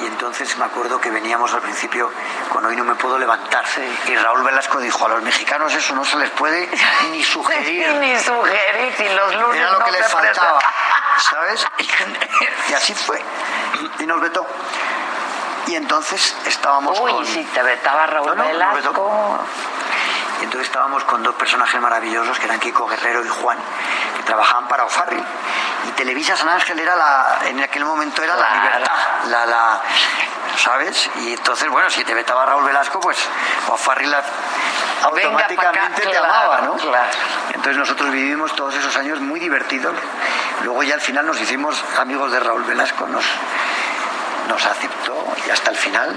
y entonces me acuerdo que veníamos al principio con Hoy no me puedo levantar. Y Raúl Velasco dijo, a los mexicanos eso no se les puede ni sugerir. ni sugerir, si los lunes Era lo que les faltaba, ¿sabes? Y así fue. Y nos vetó. Y entonces estábamos Uy, con... si te vetaba Raúl Velasco. Y entonces estábamos con dos personajes maravillosos que eran Kiko Guerrero y Juan, que trabajaban para O'Farrill y Televisa San Ángel era la, en aquel momento era la libertad, la, la, ¿sabes? Y entonces, bueno, si te vetaba Raúl Velasco, pues O'Farrill automáticamente te amaba, ¿no? Entonces nosotros vivimos todos esos años muy divertidos. Luego ya al final nos hicimos amigos de Raúl Velasco, nos, nos aceptó y hasta el final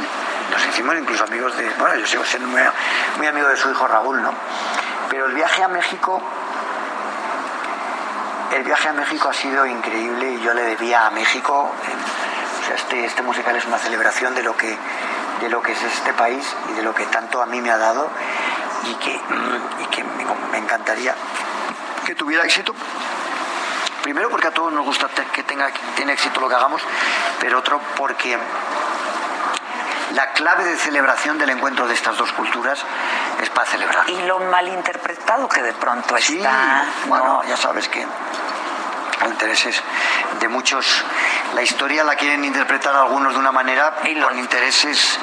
nos hicimos incluso amigos de, bueno, yo sigo siendo muy, amigo de su hijo Raúl, ¿no? Pero el viaje a México el viaje a México ha sido increíble y yo le debía a México. O sea, este, este musical es una celebración de lo, que, de lo que es este país y de lo que tanto a mí me ha dado y que, y que me, encantaría que tuviera éxito. Primero porque a todos nos gusta que tenga que tiene éxito lo que hagamos, pero otro porque la clave de celebración del encuentro de estas dos culturas es para celebrar. Y lo malinterpretado que de pronto está. Bueno, ya sabes que intereses de muchos. La historia la quieren interpretar algunos de una manera y con intereses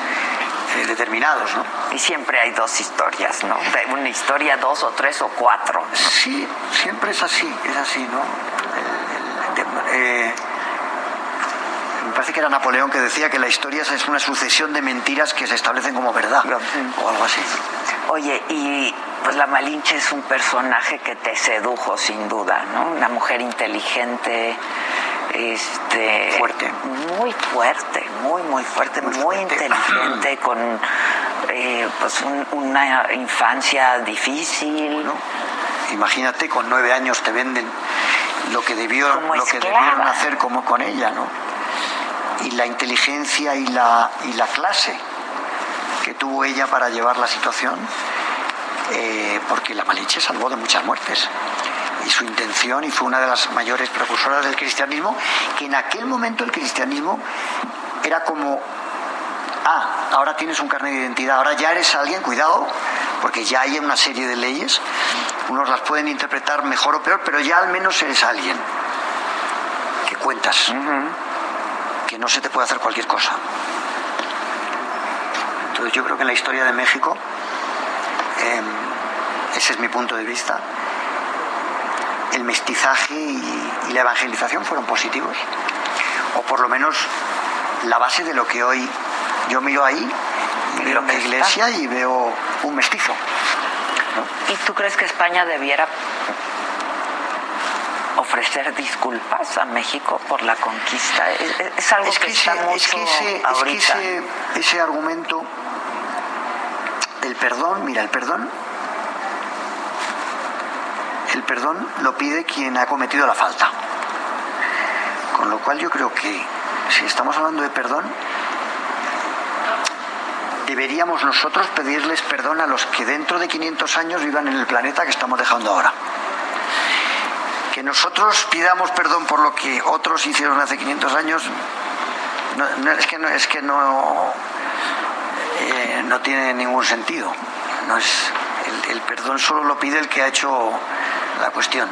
eh, determinados, ¿no? Y siempre hay dos historias, ¿no? Una historia, dos o tres o cuatro. Sí, siempre es así, es así, ¿no? Eh, me parece que era Napoleón que decía que la historia es una sucesión de mentiras que se establecen como verdad, o algo así. Oye, y pues la Malinche es un personaje que te sedujo sin duda, ¿no? Una mujer inteligente, este fuerte muy fuerte muy muy fuerte muy, inteligente con eh, pues una infancia difícil ¿no? imagínate con nueve años te venden lo que debió lo que debieron hacer como con ella no y la inteligencia y la y la clase que tuvo ella para llevar la situación eh, porque la Malinche salvó de muchas muertes. Y su intención y fue una de las mayores precursoras del cristianismo, que en aquel momento el cristianismo era como, ah, ahora tienes un carnet de identidad, ahora ya eres alguien, cuidado, porque ya hay una serie de leyes, unos las pueden interpretar mejor o peor, pero ya al menos eres alguien, que cuentas, que no se te puede hacer cualquier cosa. Entonces yo creo que en la historia de México, em, ese es mi punto de vista, el mestizaje y, la evangelización fueron positivos, o por lo menos la base de lo que hoy yo miro ahí, miro la iglesia y veo un mestizo. ¿Y tú crees que España debiera ofrecer disculpas a México por la conquista? Es, algo que, ese, es que ese, Es que ese, ese argumento del perdón, mira, el perdón el perdón lo pide quien ha cometido la falta. Con lo cual yo creo que si estamos hablando de perdón, deberíamos nosotros pedirles perdón a los que dentro de 500 años vivan en el planeta que estamos dejando ahora. Que nosotros pidamos perdón por lo que otros hicieron hace 500 años, no, es que no, es que no, eh, no tiene ningún sentido. No es, el perdón solo lo pide el que ha hecho la cuestión.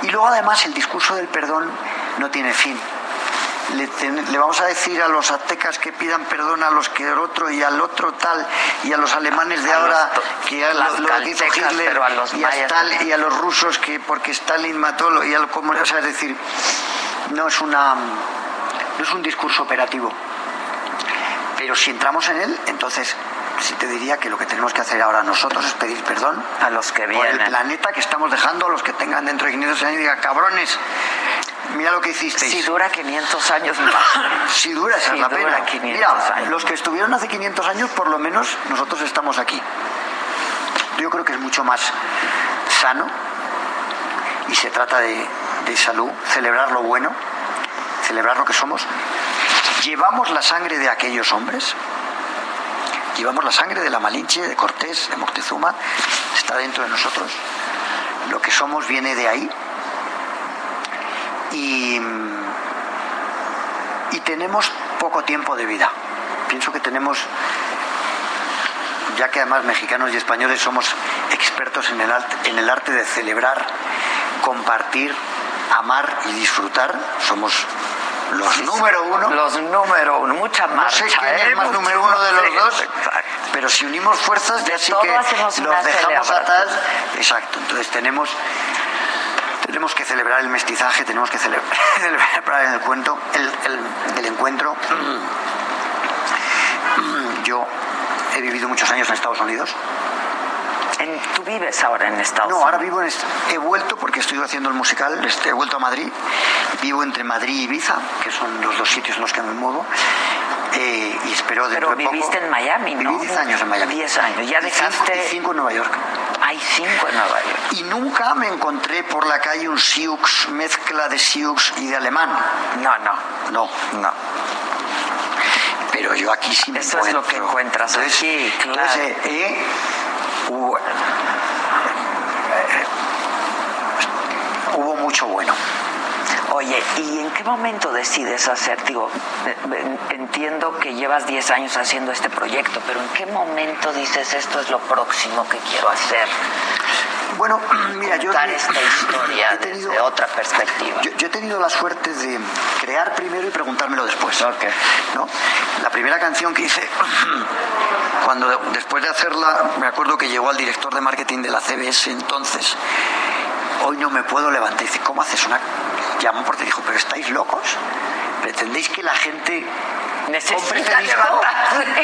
Y luego además el discurso del perdón no tiene fin. Le, vamos a decir a los aztecas que pidan perdón a los que el otro y al otro tal y a los alemanes de ahora que lo, lo dice Hitler y, a y a los rusos que porque Stalin mató y al como o sea, es decir no es una no es un discurso operativo pero si entramos en él entonces sí te diría que lo que tenemos que hacer ahora nosotros es pedir perdón a los que vienen. Por el planeta que estamos dejando, a los que tengan dentro de 500 años y digan, cabrones, mira lo que hicisteis. Si dura 500 años más. si dura, esa es la pena. Mira, los que estuvieron hace 500 años, por lo menos nosotros estamos aquí. Yo creo que es mucho más sano y se trata de, de salud, celebrar lo bueno, celebrar lo que somos. Llevamos la sangre de aquellos hombres, llevamos la sangre de la Malinche, de Cortés, de Moctezuma, está dentro de nosotros. Lo que somos viene de ahí. Y, y tenemos poco tiempo de vida. Pienso que tenemos, ya que además mexicanos y españoles somos expertos en el, en el arte de celebrar, compartir, amar y disfrutar, somos los número uno. Los número uno, mucha marcha. No sé quién es ¿eh? más número uno de los dos, pero si unimos fuerzas, ya sí que los dejamos atrás. Exacto, entonces tenemos tenemos que celebrar el mestizaje, tenemos que celebrar el cuento, el, el, encuentro. Yo he vivido muchos años en Estados Unidos ¿Tú vives ahora en Estados Unidos? No, ahora vivo en... He vuelto porque estoy haciendo el musical, este, he vuelto a Madrid. Vivo entre Madrid y Ibiza, que son los dos sitios en los que me muevo. Eh, y espero de Pero viviste en Miami, ¿no? Viví 10 años en Miami. 10 años. ¿Ya dejaste...? Y 5 en Nueva York. Hay 5 en Nueva York. Y nunca me encontré por la calle un Sioux, mezcla de Sioux y de alemán. No, no. No. No. Pero yo aquí sí me Eso es lo que encuentras aquí, claro. Entonces, eh, hubo, mucho bueno. Oye, ¿y en qué momento decides hacer? Digo, entiendo que llevas 10 años haciendo este proyecto, pero ¿en qué momento dices esto es lo próximo que quiero hacer? Bueno, mira, yo esta historia he tenido, desde otra perspectiva. Yo, he tenido la suerte de crear primero y preguntármelo después. Okay. ¿no? La primera canción que hice, cuando después de hacerla, me acuerdo que llegó al director de marketing de la CBS entonces. Hoy no me puedo levantar. Dice, ¿cómo haces una? Llamó porque dijo, ¿pero estáis locos? ¿Pretendéis que la gente necesita levantarse?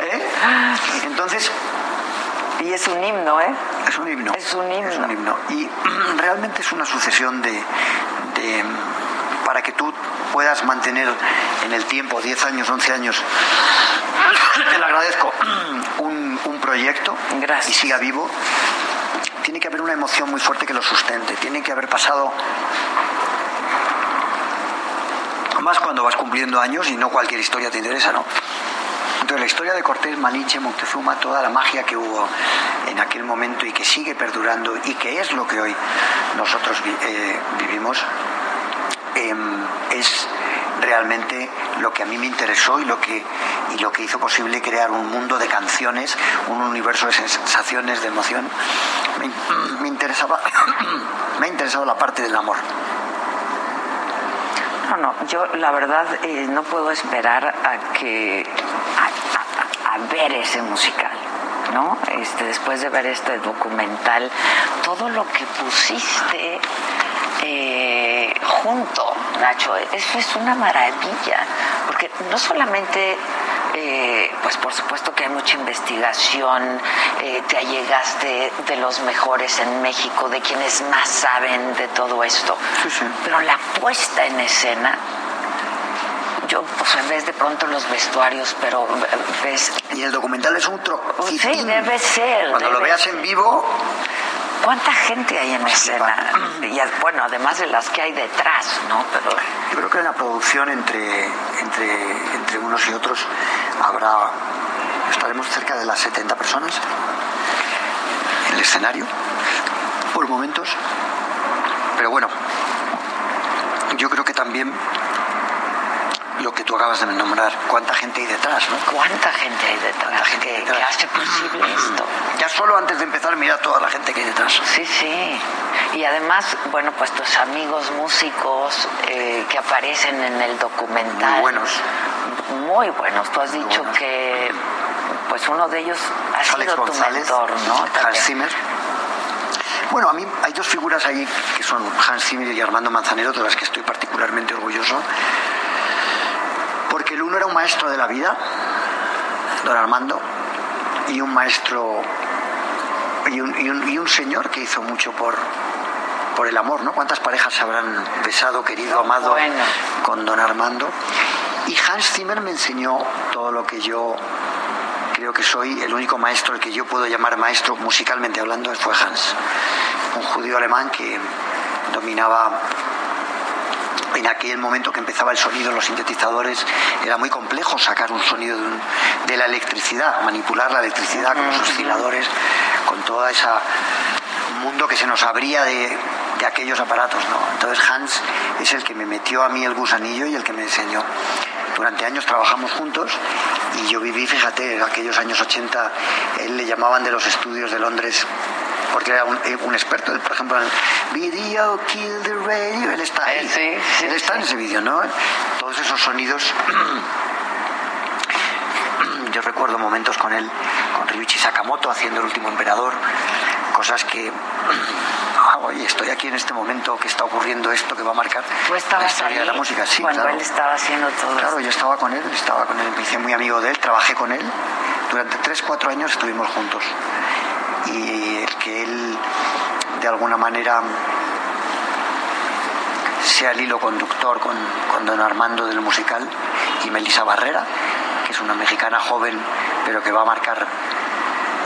¿Eh? Entonces, y es un himno, ¿eh? Es un himno. Es un himno. Es un himno. Y realmente es una sucesión de, para que tú puedas mantener en el tiempo, 10 años, 11 años, te lo agradezco, un, un proyecto Gracias. y siga vivo, tiene que haber una emoción muy fuerte que lo sustente, tiene que haber pasado más cuando vas cumpliendo años y no cualquier historia te interesa, ¿no? Entonces la historia de Cortés, Malinche, Moctezuma, toda la magia que hubo en aquel momento y que sigue perdurando y que es lo que hoy nosotros eh, vivimos, em, es realmente lo que a mí me interesó y lo que y lo que hizo posible crear un mundo de canciones, un universo de sensaciones, de emoción. Me, interesaba me ha interesado la parte del amor. No, no, yo la verdad eh, no puedo esperar a que a, ver ese musical. ¿no? Este, después de ver este documental, todo lo que pusiste eh, junto, Nacho, eso es una maravilla, porque no solamente eh, pues por supuesto que hay mucha investigación, eh, te allegaste de los mejores en México, de quienes más saben de todo esto. Pero la puesta en escena, yo pues en vez de pronto los vestuarios, pero ves... Y el documental es un trozo. Sí, debe ser. Cuando lo veas en vivo... ¿Cuánta gente hay en escena? Y bueno, además de las que hay detrás, ¿no? Pero... Yo creo que en la producción entre, entre, entre unos y otros habrá, estaremos cerca de las 70 personas en el escenario, por momentos. Pero bueno, yo creo que también lo que tú acabas de nombrar, cuánta gente hay detrás, ¿no? ¿Cuánta gente hay detrás? Gente que, hace posible esto. Ya solo antes de empezar, mira toda la gente que hay detrás. Sí, sí. Y además, bueno, pues tus amigos músicos eh, que aparecen en el documental. Muy buenos. Muy buenos. Tú has dicho que, pues uno de ellos ha sido tu mentor, ¿no? Hans Zimmer. Bueno, a mí hay dos figuras ahí que son Hans Zimmer y Armando Manzanero, de las que estoy particularmente orgulloso porque el uno era un maestro de la vida, don Armando, y un maestro y un, señor que hizo mucho por, por el amor, ¿no? ¿Cuántas parejas habrán besado, querido, amado con don Armando? Y Hans Zimmer me enseñó todo lo que yo creo que soy, el único maestro, el que yo puedo llamar maestro musicalmente hablando, fue Hans, un judío alemán que dominaba en aquel momento que empezaba el sonido, los sintetizadores, era muy complejo sacar un sonido de, la electricidad, manipular la electricidad con los osciladores, con toda esa mundo que se nos abría de, aquellos aparatos. ¿no? Entonces Hans es el que me metió a mí el gusanillo y el que me enseñó. Durante años trabajamos juntos y yo viví, fíjate, aquellos años 80, él le llamaban de los estudios de Londres porque era un, eh, experto, por ejemplo, en Video Kill the Radio, él está ahí, él está en ese vídeo, ¿no? Todos esos sonidos, yo recuerdo momentos con él, con Ryuichi Sakamoto haciendo El Último Emperador, cosas que ah, oye, estoy aquí en este momento que está ocurriendo esto que va a marcar la historia de la música. Sí, cuando claro. él estaba haciendo todo Claro, yo estaba con él, estaba con él, me hice muy amigo de él, trabajé con él. Durante 3, 4 años estuvimos juntos y el que él de alguna manera sea el hilo conductor con, con don Armando del musical y Melissa Barrera, que es una mexicana joven pero que va a marcar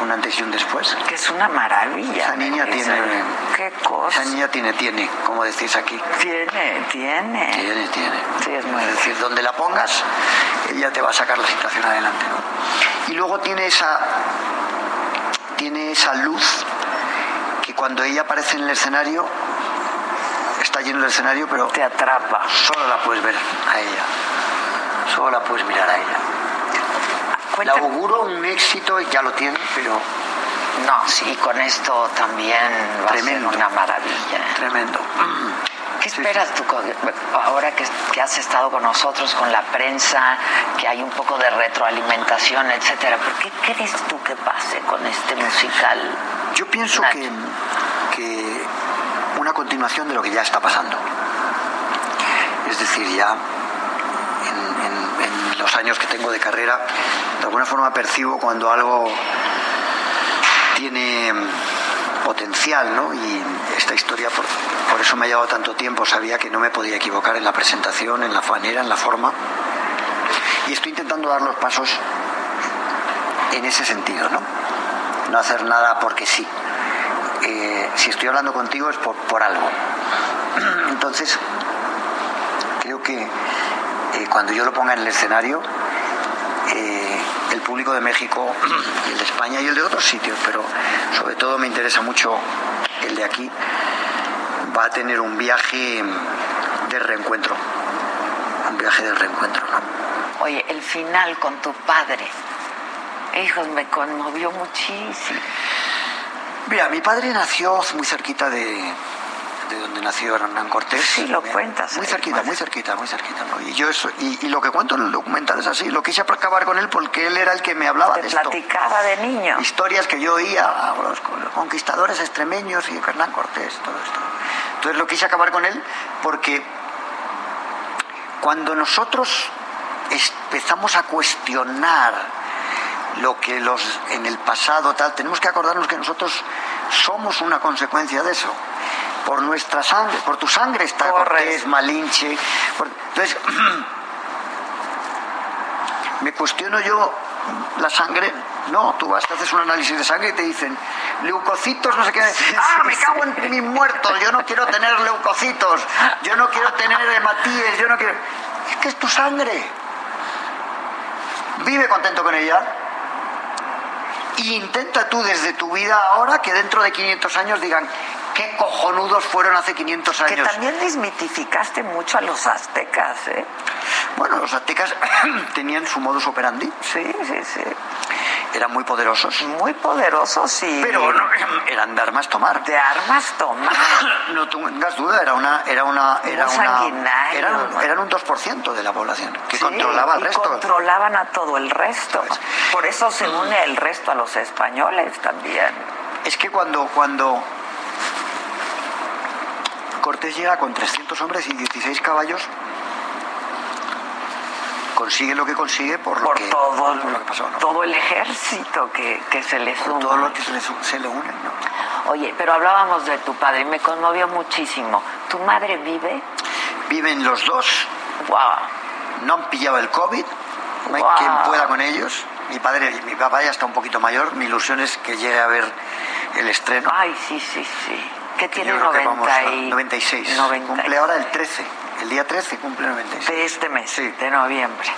un antes y un después. Que es una maravilla. Esa niña tiene. ¿Qué cosa? Esa niña tiene, tiene, como decís aquí. Tiene, tiene. Tiene, tiene. Sí, es muy Es decir, donde la pongas, ella te va a sacar la situación adelante. ¿no? Y luego tiene esa tiene esa luz que cuando ella aparece en el escenario, está lleno el escenario, pero te atrapa. Solo la puedes ver a ella. Solo la puedes mirar a ella. Le auguro un éxito, ya lo tiene, pero No, sí, con esto también va Tremendo. a ser una maravilla. Tremendo. ¿Qué esperas tú ahora que, has estado con nosotros, con la prensa, que hay un poco de retroalimentación, etcétera? ¿Por qué crees tú que pase con este musical? Yo pienso que, que una continuación de lo que ya está pasando. Es decir, ya en, en los años que tengo de carrera, de alguna forma percibo cuando algo tiene potencial, ¿no? Y esta historia, por, por eso me ha llevado tanto tiempo, sabía que no me podía equivocar en la presentación, en la manera, en la forma. Y estoy intentando dar los pasos en ese sentido, ¿no? No hacer nada porque sí. Eh, si estoy hablando contigo es por, por algo. Entonces, creo que eh, cuando yo lo ponga en el escenario, eh, el público de México, el de España y el de otros sitios, pero sobre todo me interesa mucho el de aquí, va a tener un viaje de reencuentro, un viaje de reencuentro. Oye, el final con tu padre, hijos, me conmovió muchísimo. Mira, mi padre nació muy cerquita de, de donde nació Hernán Cortés. Sí, lo cuentas. Muy cerquita, muy cerquita, muy cerquita. Y yo eso, y, lo que cuento en el documental es así. Lo quise acabar con él porque él era el que me hablaba de esto. platicaba de niño. Historias que yo oía, los, los conquistadores extremeños y Hernán Cortés, todo esto. Entonces lo quise acabar con él porque cuando nosotros empezamos a cuestionar lo que los en el pasado tal, tenemos que acordarnos que nosotros somos una consecuencia de eso por nuestra sangre, por tu sangre está Cortés, Malinche. Entonces, me cuestiono yo la sangre. No, tú vas, te haces un análisis de sangre y te dicen leucocitos, no sé qué. ah, me cago en mis muertos, yo no quiero tener leucocitos, yo no quiero tener hematíes, yo no quiero. Es que es tu sangre. Vive contento con ella. Y intenta tú desde tu vida ahora que dentro de 500 años digan, qué cojonudos fueron hace 500 años. Que también desmitificaste mucho a los aztecas, ¿eh? Bueno, los aztecas tenían su modus operandi. Sí, sí, sí. Eran muy poderosos. Muy poderosos, sí. Pero eran de armas tomar. De armas tomar. no tengas duda, era una... Era una, era una eran, un 2% de la población que controlaba al resto. controlaban a todo el resto. Por eso se une el resto a los españoles también. Es que cuando, cuando Cortés llega con 300 hombres y 16 caballos. Consigue lo que consigue por lo, que, todo, lo que pasó. Todo el ejército que, se le suma. Todo lo que se le, se le une, ¿no? Oye, pero hablábamos de tu padre y me conmovió muchísimo. ¿Tu madre vive? Viven los dos. Wow. No han pillado el COVID. No hay quien pueda con ellos. Mi padre y mi papá ya está un poquito mayor. Mi ilusión es que llegue a ver el estreno. Ay, sí, sí, sí que tiene 90 y... 96. Cumple ahora el 13. El día 13 cumple 96. De este mes, sí. de noviembre.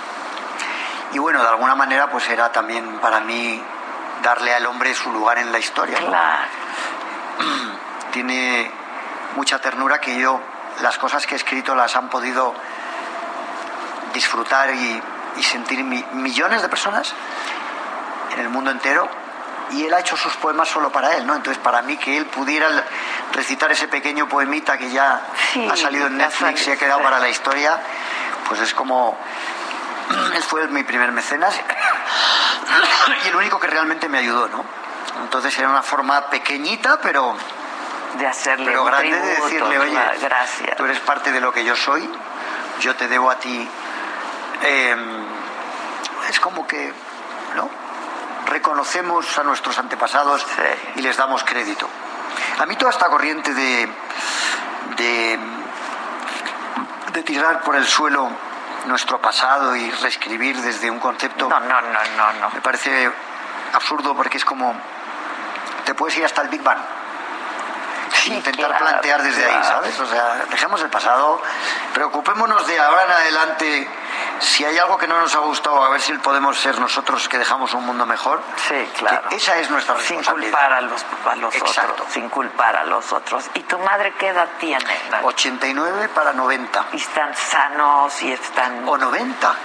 Y bueno, de alguna manera pues era también para mí darle al hombre su lugar en la historia. Claro. Tiene mucha ternura que yo las cosas que he escrito las han podido disfrutar y, y sentir millones de personas en el mundo entero y él ha hecho sus poemas solo para él, ¿no? Entonces, para mí que él pudiera recitar ese pequeño poemita que ya ha salido en Netflix y ha quedado para la historia, pues es como... Él fue mi primer mecenas y el único que realmente me ayudó, ¿no? Entonces era una forma pequeñita, pero... De hacerle pero grande de decirle, oye, gracias. tú eres parte de lo que yo soy, yo te debo a ti... Em, es como que, ¿no? Reconocemos a nuestros antepasados y les damos crédito. A mí toda esta corriente de, de, de tirar por el suelo nuestro pasado y reescribir desde un concepto. No, no, no, no, no. Me parece absurdo porque es como. Te puedes ir hasta el Big Bang. Intentar plantear desde ahí, ¿sabes? O sea, dejemos el pasado, preocupémonos de ahora en adelante si hay algo que no nos ha gustado, a ver si podemos ser nosotros que dejamos un mundo mejor. Sí, claro. esa es nuestra responsabilidad. Sin culpar a los, a los otros. Sin culpar a los otros. ¿Y tu madre qué edad tiene? 89 para 90. ¿Y están sanos y están...? ¿O 90?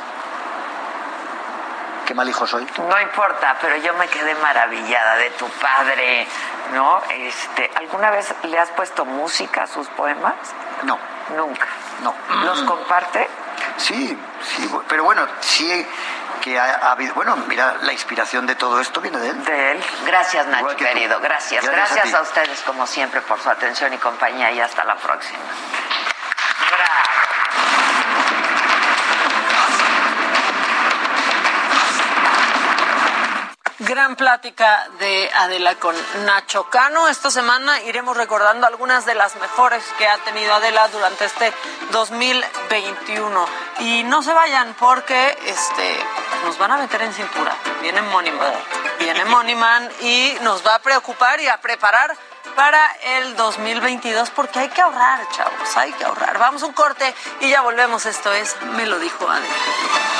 qué mal hijo soy. No importa, pero yo me quedé maravillada de tu padre, ¿no? Este, ¿Alguna vez le has puesto música a sus poemas? No. Nunca. No. ¿Los comparte? Sí, sí, pero bueno, sí que ha, habido, bueno, mira, la inspiración de todo esto viene de él. De él. Gracias, Nacho, querido. Gracias. Gracias, a, ustedes, como siempre, por su atención y compañía y hasta la próxima. Gran plática de Adela con Nacho Cano. Esta semana iremos recordando algunas de las mejores que ha tenido Adela durante este 2021. Y no se vayan porque este nos van a meter en cintura. Viene Moniman. Viene Moniman y nos va a preocupar y a preparar para el 2022 porque hay que ahorrar, chavos, hay que ahorrar. Vamos un corte y ya volvemos. Esto es Me lo dijo Adela.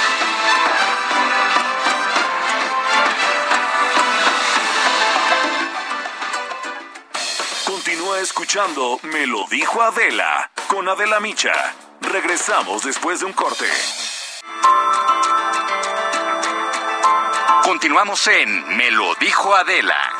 Escuchando Me lo dijo Adela con Adela Micha. Regresamos después de un corte. Continuamos en Me lo dijo Adela.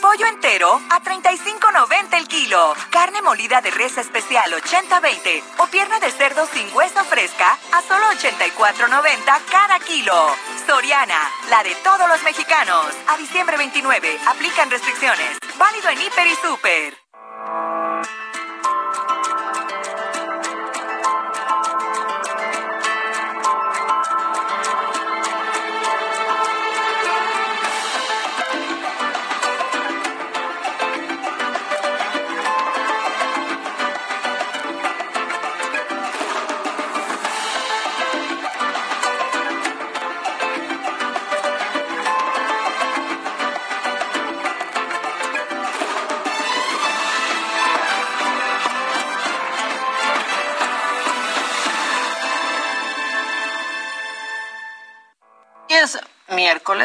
Pollo entero a 35.90 el kilo. Carne molida de res especial 80-20 o pierna de cerdo sin hueso fresca a solo 84.90 cada kilo. Soriana, la de todos los mexicanos. A diciembre 29, aplican restricciones. Válido en Hiper y Super.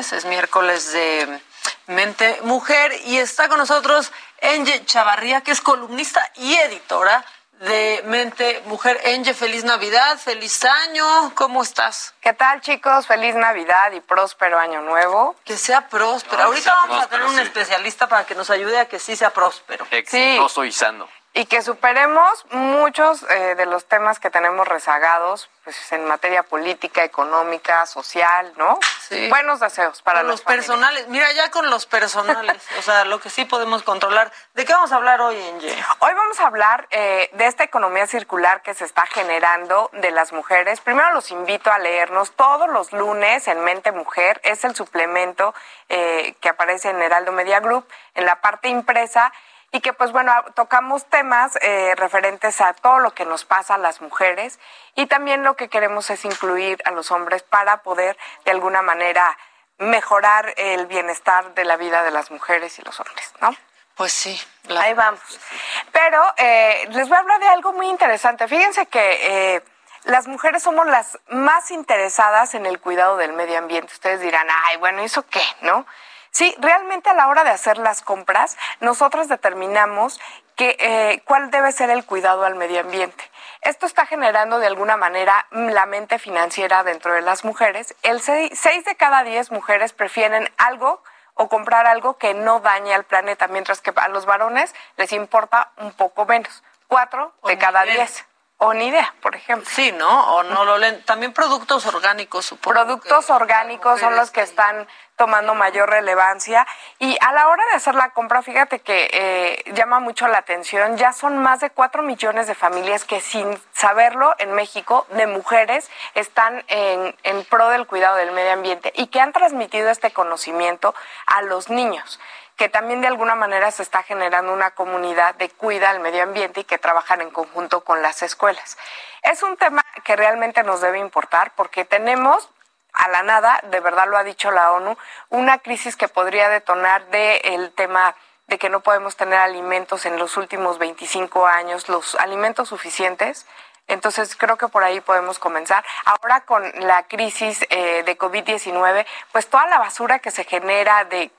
Miércoles, es miércoles de Mente Mujer y está con nosotros Enge Chavarría, que es columnista y editora de Mente Mujer. Enge, feliz Navidad, feliz año, ¿cómo estás? ¿Qué tal chicos? Feliz Navidad y próspero año nuevo. Que sea próspero. Ahorita vamos a tener un especialista para que nos ayude a que sí sea próspero. Exitoso y sano y que superemos muchos eh, de los temas que tenemos rezagados pues en materia política, económica, social, ¿no? Sí. Buenos deseos para los personales. Mira, ya con los personales, o sea, lo que sí podemos controlar. ¿De qué vamos a hablar hoy, Enje? Hoy vamos a hablar eh, de esta economía circular que se está generando de las mujeres. Primero los invito a leernos todos los lunes en Mente Mujer. Es el suplemento eh, que aparece en Heraldo Media Group en la parte impresa y que pues bueno, tocamos temas eh, referentes a todo lo que nos pasa a las mujeres y también lo que queremos es incluir a los hombres para poder de alguna manera mejorar el bienestar de la vida de las mujeres y los hombres, ¿no? Pues sí. Ahí vamos. Pero eh, les voy a hablar de algo muy interesante. Fíjense que eh, las mujeres somos las más interesadas en el cuidado del medio ambiente. Ustedes dirán, ay, bueno, ¿eso qué? ¿No? Sí, realmente a la hora de hacer las compras, nosotros determinamos que, eh, cuál debe ser el cuidado al medio ambiente. Esto está generando de alguna manera la mente financiera dentro de las mujeres. El seis, de cada diez mujeres prefieren algo o comprar algo que no dañe al planeta, mientras que a los varones les importa un poco menos. Cuatro de cada diez. O ni idea, por ejemplo. Sí, ¿no? O no lo leen. También productos orgánicos, supongo. Productos orgánicos son los que están tomando mayor relevancia. Y a la hora de hacer la compra, fíjate que eh, llama mucho la atención, ya son más de cuatro millones de familias que sin saberlo en México, de mujeres, están en, en pro del cuidado del medio ambiente y que han transmitido este conocimiento a los niños que también de alguna manera se está generando una comunidad de cuida al medio ambiente y que trabajan en conjunto con las escuelas. Es un tema que realmente nos debe importar porque tenemos a la nada, de verdad lo ha dicho la ONU, una crisis que podría detonar del tema de que no podemos tener alimentos en los últimos 25 años, los alimentos suficientes. Entonces creo que por ahí podemos comenzar. Ahora con la crisis eh, de COVID-19, pues toda la basura que se genera de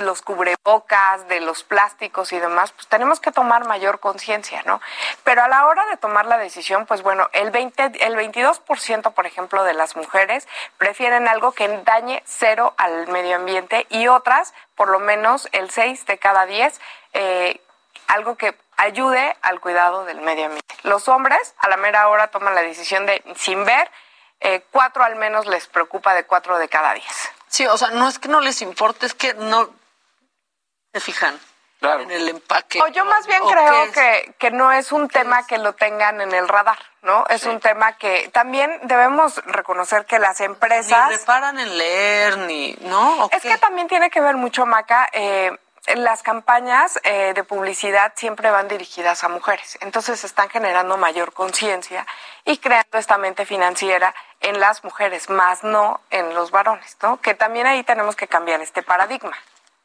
los cubrebocas, de los plásticos y demás, pues tenemos que tomar mayor conciencia, ¿no? Pero a la hora de tomar la decisión, pues bueno, el 20, el 22%, por ejemplo, de las mujeres prefieren algo que dañe cero al medio ambiente y otras, por lo menos el 6 de cada 10, eh, algo que ayude al cuidado del medio ambiente. Los hombres a la mera hora toman la decisión de, sin ver, eh, cuatro al menos les preocupa de cuatro de cada diez. Sí, o sea, no es que no les importe, es que no se fijan. en el empaque. O yo más bien creo que, que, no es un tema que lo tengan en el radar, ¿no? Es un tema que también debemos reconocer que las empresas... Ni reparan en leer, ni... ¿no? Es que también tiene que ver mucho, Maca, eh, las campañas eh, de publicidad siempre van dirigidas a mujeres, entonces están generando mayor conciencia y creando esta mente financiera en las mujeres, más no en los varones, ¿no? Que también ahí tenemos que cambiar este paradigma.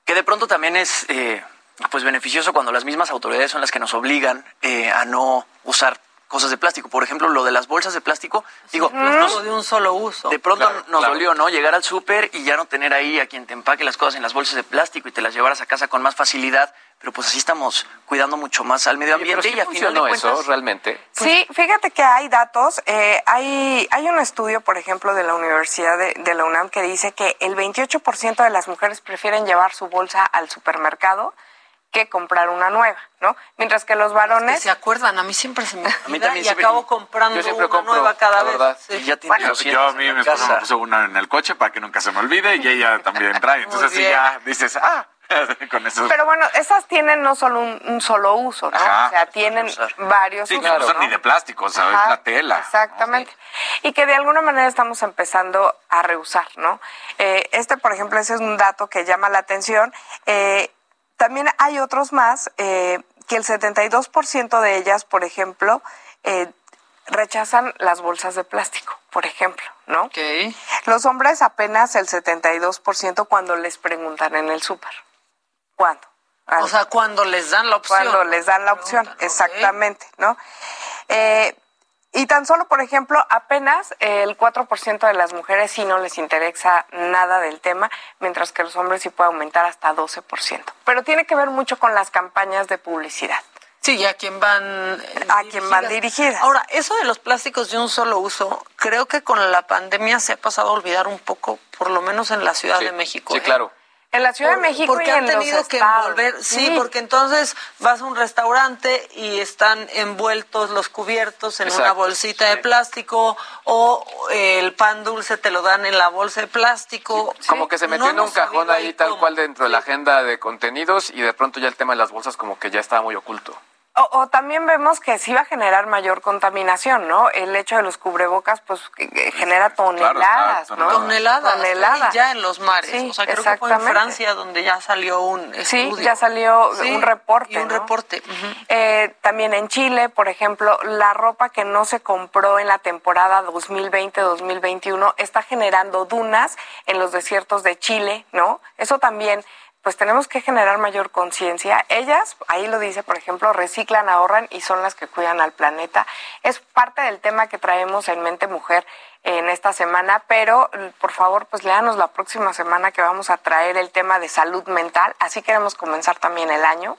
Que de pronto también es eh, pues beneficioso cuando las mismas autoridades son las que nos obligan eh, a no usar cosas de plástico. Por ejemplo, lo de las bolsas de plástico, digo, de un solo uso. De pronto nos dolió, ¿no? Llegar al súper y ya no tener ahí a quien te empaque las cosas en las bolsas de plástico y te las llevaras a casa con más facilidad. Pero pues así estamos cuidando mucho más al medio ambiente y, a final de cuentas, eso realmente. sí, fíjate que hay datos. Eh, hay, hay un estudio, por ejemplo, de la Universidad de, de la UNAM que dice que el 28% de las mujeres prefieren llevar su bolsa al supermercado que comprar una nueva, ¿no? Mientras que los varones... se acuerdan, a mí siempre se me olvida y acabo comprando una nueva cada vez. Sí. Ya bueno, yo a mí mi esposa me puso una en el coche para que nunca se me olvide y ella también trae. Entonces así ya dices, ah, con eso. Pero bueno, esas tienen no solo un, solo uso, ¿no? o sea, tienen varios sí, usos. no son ni de plástico, o sea, es la tela. Exactamente. Y que de alguna manera estamos empezando a reusar, ¿no? Eh, este, por ejemplo, ese es un dato que llama la atención. Eh, también hay otros más, eh, que el 72% de ellas, por ejemplo, eh, rechazan las bolsas de plástico, por ejemplo, ¿no? Okay. Los hombres apenas el 72% cuando les preguntan en el súper. ¿Cuándo? O sea, cuando les dan la opción. Cuando les dan la opción, exactamente, ¿no? Eh, y tan solo, por ejemplo, apenas el 4% de las mujeres sí no les interesa nada del tema, mientras que los hombres sí puede aumentar hasta 12%. Pero tiene que ver mucho con las campañas de publicidad. Sí, a quién van a quién van dirigidas. Ahora, eso de los plásticos de un solo uso, creo que con la pandemia se ha pasado a olvidar un poco, por lo menos en la Ciudad de México. Sí, ¿eh? claro. En la Ciudad de México porque y han en tenido los que estados. envolver, sí, porque entonces vas a un restaurante y están envueltos los cubiertos en una bolsita de plástico o el pan dulce te lo dan en la bolsa de plástico. Como que se metió No en un cajón sabido ahí tal cual dentro de la agenda de contenidos y de pronto ya el tema de las bolsas como que ya estaba muy oculto. O, o también vemos que sí va a generar mayor contaminación, ¿no? El hecho de los cubrebocas, pues, que- que genera toneladas, está, ¿no? Toneladas, Toneladas. ya en los mares. Sí, o sea, creo que fue en. Francia donde ya salió un Sí, estudio. ya salió Sí, un reporte. y un ¿no? reporte. Eh, también en Chile, por ejemplo, la ropa que no se compró en la temporada 2020-2021 está generando dunas en los desiertos de Chile, ¿no? Eso también, pues tenemos que generar mayor conciencia. Ellas, ahí lo dice, por ejemplo, reciclan, ahorran y son las que cuidan al planeta. Es parte del tema que traemos en Mente Mujer en esta semana, pero por favor, pues léanos la próxima semana que vamos a traer el tema de salud mental. Así queremos comenzar también el año.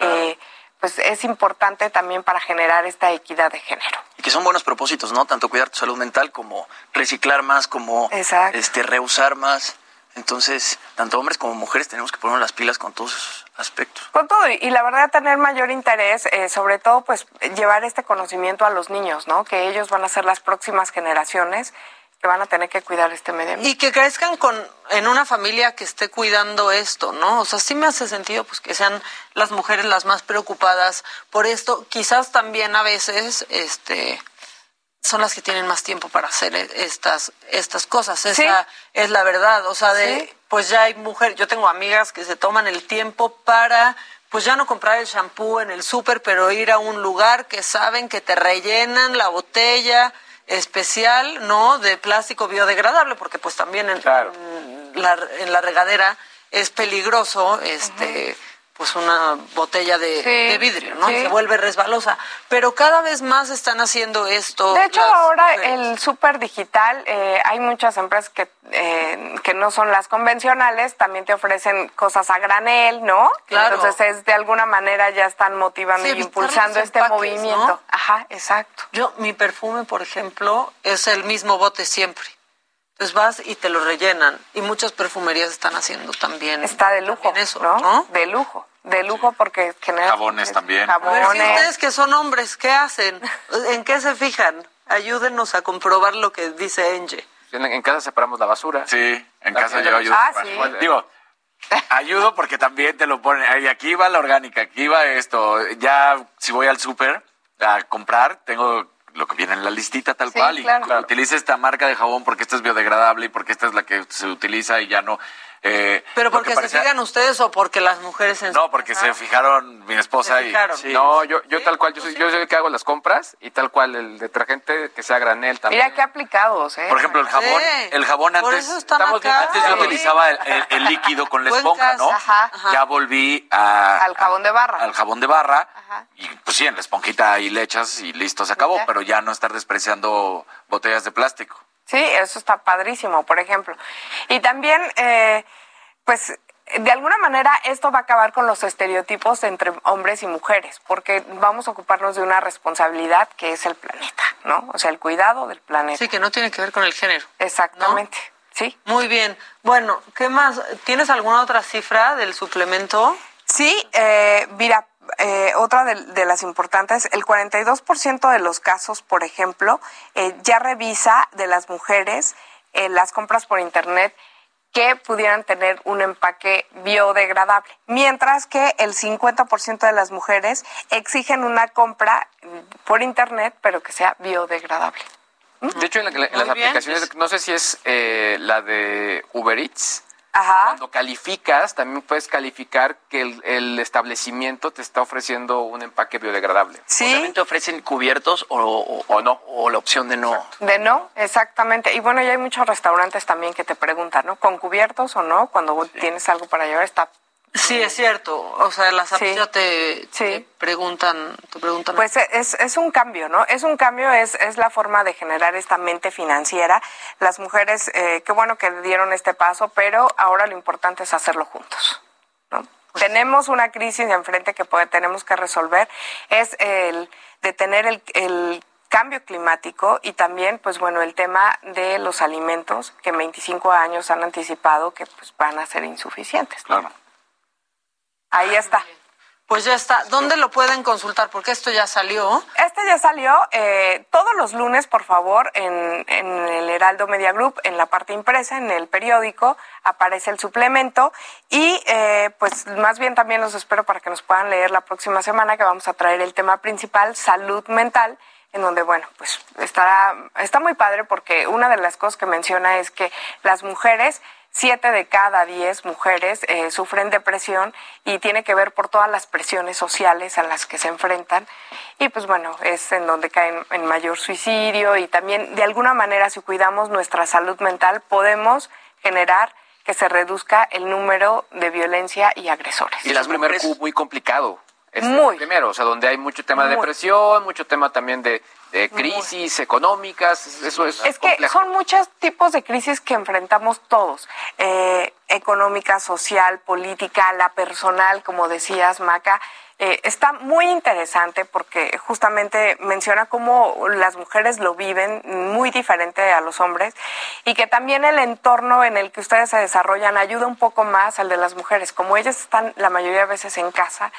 Eh, pues es importante también para generar esta equidad de género. Y que son buenos propósitos, ¿no? Tanto cuidar tu salud mental como reciclar más, como Exacto. este reusar más. Entonces, tanto hombres como mujeres tenemos que ponernos las pilas con todos esos aspectos. Con todo, y la verdad tener mayor interés, eh, sobre todo pues llevar este conocimiento a los niños, ¿no? Que ellos van a ser las próximas generaciones que van a tener que cuidar este medio ambiente. Y que crezcan con en una familia que esté cuidando esto, ¿no? O sea, sí me hace sentido pues que sean las mujeres las más preocupadas por esto. Quizás también a veces este son las que tienen más tiempo para hacer e- estas estas cosas. Esa es la verdad, o sea, de Sí. pues ya hay mujeres, yo tengo amigas que se toman el tiempo para pues ya no comprar el shampoo en el súper, pero ir a un lugar que saben que te rellenan la botella especial, ¿no? De plástico biodegradable, porque pues también en, Claro. en la, en la regadera es peligroso, este, pues una botella de, vidrio, ¿no? se vuelve resbalosa. Pero cada vez más están haciendo esto. De hecho, ahora el súper digital, eh, hay muchas empresas que, eh, que no son las convencionales, también te ofrecen cosas a granel, ¿no? Claro. Entonces, es, de alguna manera ya están motivando y impulsando este movimiento. Ajá, exacto. Yo, mi perfume, por ejemplo, es el mismo bote siempre. Entonces vas y te lo rellenan. Y muchas perfumerías están haciendo también. Está de lujo. Eso, ¿no? De lujo. De lujo porque genera. Jabones también. Jabones. ustedes que son hombres, ¿qué hacen? ¿En qué se fijan? Ayúdenos a comprobar lo que dice Enge. En, casa separamos la basura. Sí, en casa yo ayudo. Ah, sí. Digo, ayudo porque también te lo ponen. Aquí va la orgánica, aquí va esto. Ya si voy al súper a comprar, tengo lo que viene en la listita tal cual y utilice esta marca de jabón porque esta es biodegradable y porque esta es la que se utiliza y ya no eh, ¿Pero porque, se fijan ustedes o porque las mujeres en No, porque se fijaron mi esposa y... No, yo, yo tal cual, yo soy, yo soy el que hago las compras y tal cual el detergente que sea granel también. Mira qué aplicados, ¿eh? Por ejemplo, el jabón, el jabón antes... Estamos, antes yo utilizaba el, líquido con la esponja, ¿no? Ya volví a... Al jabón de barra. Al jabón de barra. Y pues sí, en la esponjita y le echas y listo, se acabó. Pero ya no estar despreciando botellas de plástico. Sí, eso está padrísimo, por ejemplo. Y también, eh, pues, de alguna manera esto va a acabar con los estereotipos entre hombres y mujeres, porque vamos a ocuparnos de una responsabilidad que es el planeta, ¿no? O sea, el cuidado del planeta. Sí, que no tiene que ver con el género. Exactamente. Sí. Muy bien. Bueno, ¿qué más? ¿Tienes alguna otra cifra del suplemento? Sí, eh, mira, eh, otra de, las importantes, el 42% de los casos, por ejemplo, eh, ya revisa de las mujeres eh, las compras por Internet que pudieran tener un empaque biodegradable, mientras que el 50% de las mujeres exigen una compra por Internet, pero que sea biodegradable. De hecho, en, las aplicaciones, no sé si es la de Uber Eats, cuando calificas, también puedes calificar que el, establecimiento te está ofreciendo un empaque biodegradable. Sí. también te ofrecen cubiertos o, o, no, o la opción de no. De no, exactamente. Y bueno, ya hay muchos restaurantes también que te preguntan, ¿no? ¿Con cubiertos o no? Cuando tienes algo para llevar, está Sí, es cierto. O sea, las apps te, preguntan, te preguntan. Pues es, es un cambio, ¿no? Es un cambio, es, es la forma de generar esta mente financiera. Las mujeres, eh, qué bueno que dieron este paso, pero ahora lo importante es hacerlo juntos, ¿no? Pues tenemos una crisis enfrente que tenemos que resolver, es el detener el, el cambio climático y también, pues bueno, el tema de los alimentos que en 25 años han anticipado que pues van a ser insuficientes. Claro. Ahí está. Pues ya está. ¿Dónde lo pueden consultar? Porque esto ya salió. Este ya salió eh, todos los lunes, por favor, en, el Heraldo Media Group, en la parte impresa, en el periódico, aparece el suplemento. Y eh, pues más bien también los espero para que nos puedan leer la próxima semana, que vamos a traer el tema principal, salud mental en donde, bueno, pues estará, está muy padre porque una de las cosas que menciona es que las mujeres Siete de cada diez mujeres eh, sufren depresión y tiene que ver por todas las presiones sociales a las que se enfrentan. Y pues bueno, es en donde caen en mayor suicidio y también de alguna manera si cuidamos nuestra salud mental podemos generar que se reduzca el número de violencia y agresores. Y las mujeres muy complicado. Muy. Primero, o sea, donde hay mucho tema de depresión, mucho tema también de de crisis económicas, eso es. Es que son muchos tipos de crisis que enfrentamos todos, eh, económica, social, política, la personal, como decías, Maca. Eh, está muy interesante porque justamente menciona cómo las mujeres lo viven muy diferente a los hombres y que también el entorno en el que ustedes se desarrollan ayuda un poco más al de las mujeres. Como ellas están la mayoría de veces en casa,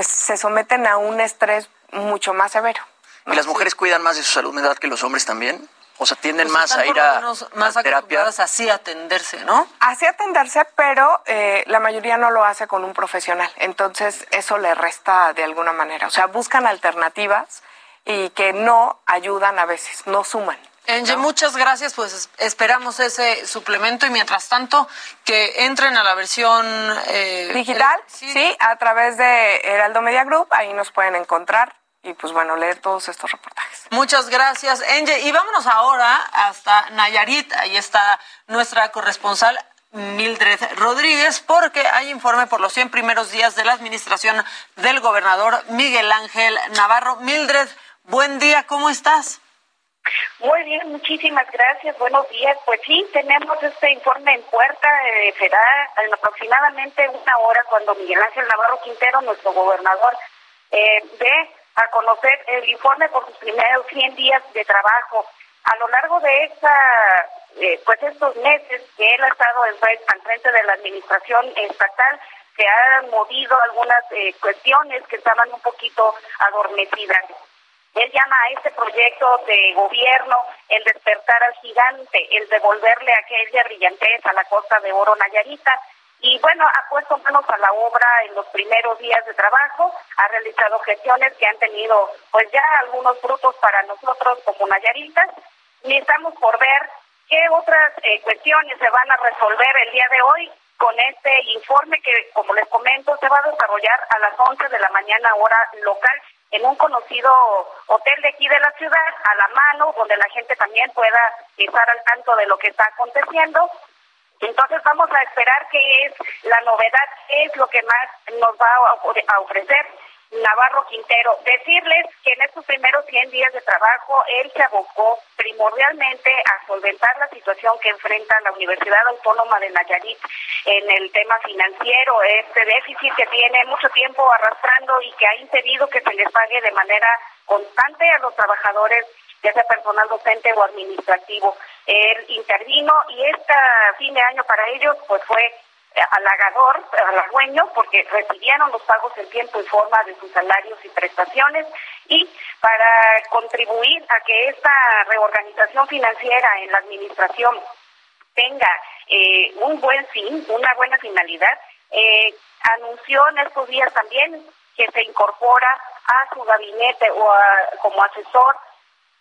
pues se someten a un estrés mucho más severo. ¿Y las mujeres cuidan más de su salud mental que los hombres también? O sea, tienden pues más a ir a, más a terapia. así atenderse, ¿no? Así atenderse, pero eh, la mayoría no lo hace con un profesional. Entonces, eso le resta de alguna manera. O sea, buscan alternativas y que no ayudan a veces, no suman. Angie, muchas gracias. Pues esperamos ese suplemento y mientras tanto que entren a la versión eh, digital, sí, a través de Heraldo Media Group, ahí nos pueden encontrar y pues bueno, leer todos estos reportajes. Muchas gracias, Enge. Y vámonos ahora hasta Nayarit. Ahí está nuestra corresponsal Mildred Rodríguez porque hay informe por los 100 primeros días de la administración del gobernador Miguel Ángel Navarro. Mildred, buen día, ¿cómo estás? Muy bien, muchísimas gracias. Buenos días. Pues sí, tenemos este informe en puerta. Eh, será en aproximadamente una hora cuando Miguel Ángel Navarro Quintero, nuestro gobernador, eh, ve a conocer el informe por sus primeros 100 días de trabajo. A lo largo de esta, eh, pues estos meses que él ha estado en, al frente de la administración estatal, se han movido algunas eh, cuestiones que estaban un poquito adormecidas. Él llama a este proyecto de gobierno el despertar al gigante, el devolverle aquella brillantez a la costa de Oro Nayarita. Y bueno, ha puesto manos a la obra en los primeros días de trabajo, ha realizado gestiones que han tenido pues ya algunos frutos para nosotros como Nayaritas. Y estamos por ver qué otras eh, cuestiones se van a resolver el día de hoy con este informe que, como les comento, se va a desarrollar a las 11 de la mañana hora local en un conocido hotel de aquí de la ciudad, a la mano, donde la gente también pueda estar al tanto de lo que está aconteciendo. Entonces vamos a esperar qué es la novedad, qué es lo que más nos va a ofrecer Navarro Quintero. Decirles que en estos primeros 100 días de trabajo él se abocó primordialmente a solventar la situación que enfrenta la Universidad Autónoma de Nayarit en el tema financiero, este déficit que tiene mucho tiempo arrastrando y que ha impedido que se les pague de manera constante a los trabajadores ya sea personal docente o administrativo. Él intervino y este fin de año para ellos pues fue halagador, halagüeño, porque recibieron los pagos en tiempo y forma de sus salarios y prestaciones y para contribuir a que esta reorganización financiera en la administración tenga eh, un buen fin, una buena finalidad, eh, anunció en estos días también que se incorpora a su gabinete o como asesor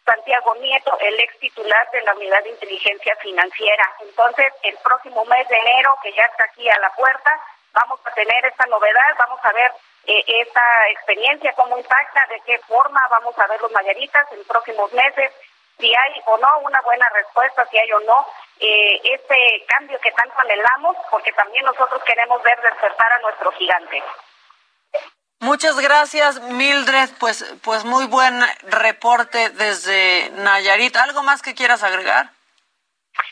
Santiago Nieto, el ex titular de la Unidad de Inteligencia Financiera. Entonces, el próximo mes de enero, que ya está aquí a la puerta, vamos a tener esta novedad, vamos a ver eh, esta experiencia, cómo impacta, de qué forma vamos a ver los mayaritas en próximos meses, si hay o no una buena respuesta, si hay o no eh, este cambio que tanto anhelamos, porque también nosotros queremos ver despertar a nuestro gigante. Muchas gracias, Mildred. Pues, pues muy buen reporte desde Nayarit. ¿Algo más que quieras agregar?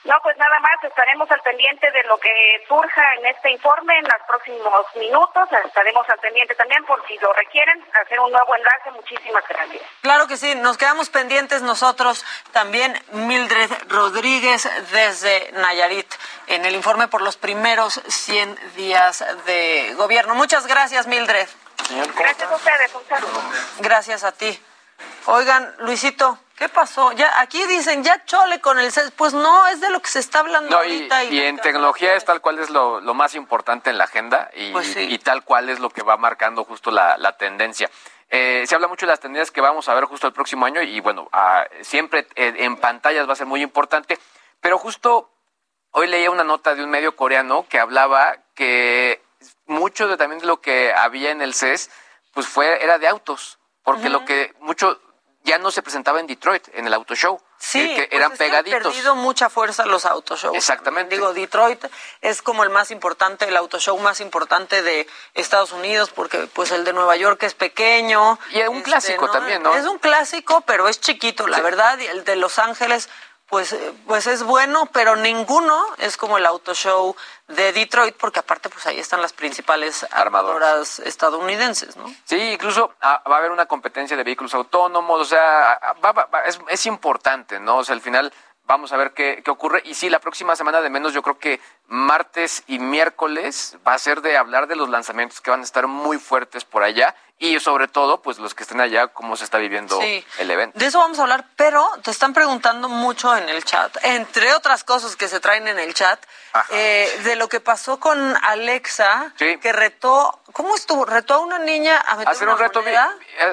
No, pues nada más, estaremos al pendiente de lo que surja en este informe en los próximos minutos. Estaremos al pendiente también por si lo requieren, hacer un nuevo enlace. Muchísimas gracias. Claro que sí, nos quedamos pendientes nosotros también, Mildred Rodríguez desde Nayarit, en el informe por los primeros 100 días de gobierno. Muchas gracias, Mildred. Gracias a ustedes, Gracias a ti. Oigan, Luisito, ¿qué pasó? Ya aquí dicen ya chole con el CES, pues no, es de lo que se está hablando ahorita. Y, en tecnología es tal cual es lo, más importante en la agenda y, pues y, tal cual es lo que va marcando justo la, tendencia. Eh, se habla mucho de las tendencias que vamos a ver justo el próximo año y bueno, ah, siempre en pantallas va a ser muy importante, pero justo hoy leía una nota de un medio coreano que hablaba que mucho de también lo que había en el CES, pues fue, era de autos, porque lo que mucho ya no se presentaba en Detroit, en el auto show. Sí, que pues eran pegaditos. Han perdido mucha fuerza los auto shows. Exactamente. Digo, Detroit es como el más importante, el auto show más importante de Estados Unidos, porque pues el de Nueva York es pequeño. Y es un este, clásico también, ¿no? Es un clásico, pero es chiquito, la verdad. Y el de Los Ángeles pues, pues es bueno, pero ninguno es como el auto show de Detroit, porque aparte pues ahí están las principales armadoras estadounidenses, ¿no? Sí, incluso ah, va a haber una competencia de vehículos autónomos, o sea, es, es, importante, ¿no? O sea, al final vamos a ver qué, qué ocurre. Y sí, la próxima semana de menos yo creo que martes y miércoles va a ser de hablar de los lanzamientos que van a estar muy fuertes por allá y sobre todo, pues los que estén allá, cómo se está viviendo el evento. De eso vamos a hablar, pero te están preguntando mucho en el chat, entre otras cosas que se traen en el chat, eh, de lo que pasó con Alexa, que retó, ¿cómo estuvo? Retó a una niña a meter hacer un reto eh,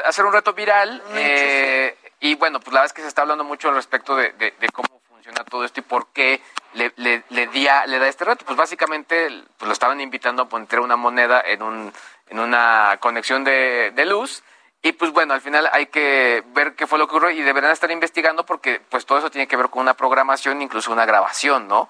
hacer un reto viral. Eh, y bueno, pues la verdad es que se está hablando mucho al respecto de, cómo funciona todo esto y por qué le, le, le, le da este reto. Pues básicamente pues lo estaban invitando a poner una moneda en un en una conexión de, luz Y pues bueno, al final hay que ver qué fue lo que ocurrió y deberán estar investigando porque pues todo eso tiene que ver con una programación, incluso una grabación, ¿no?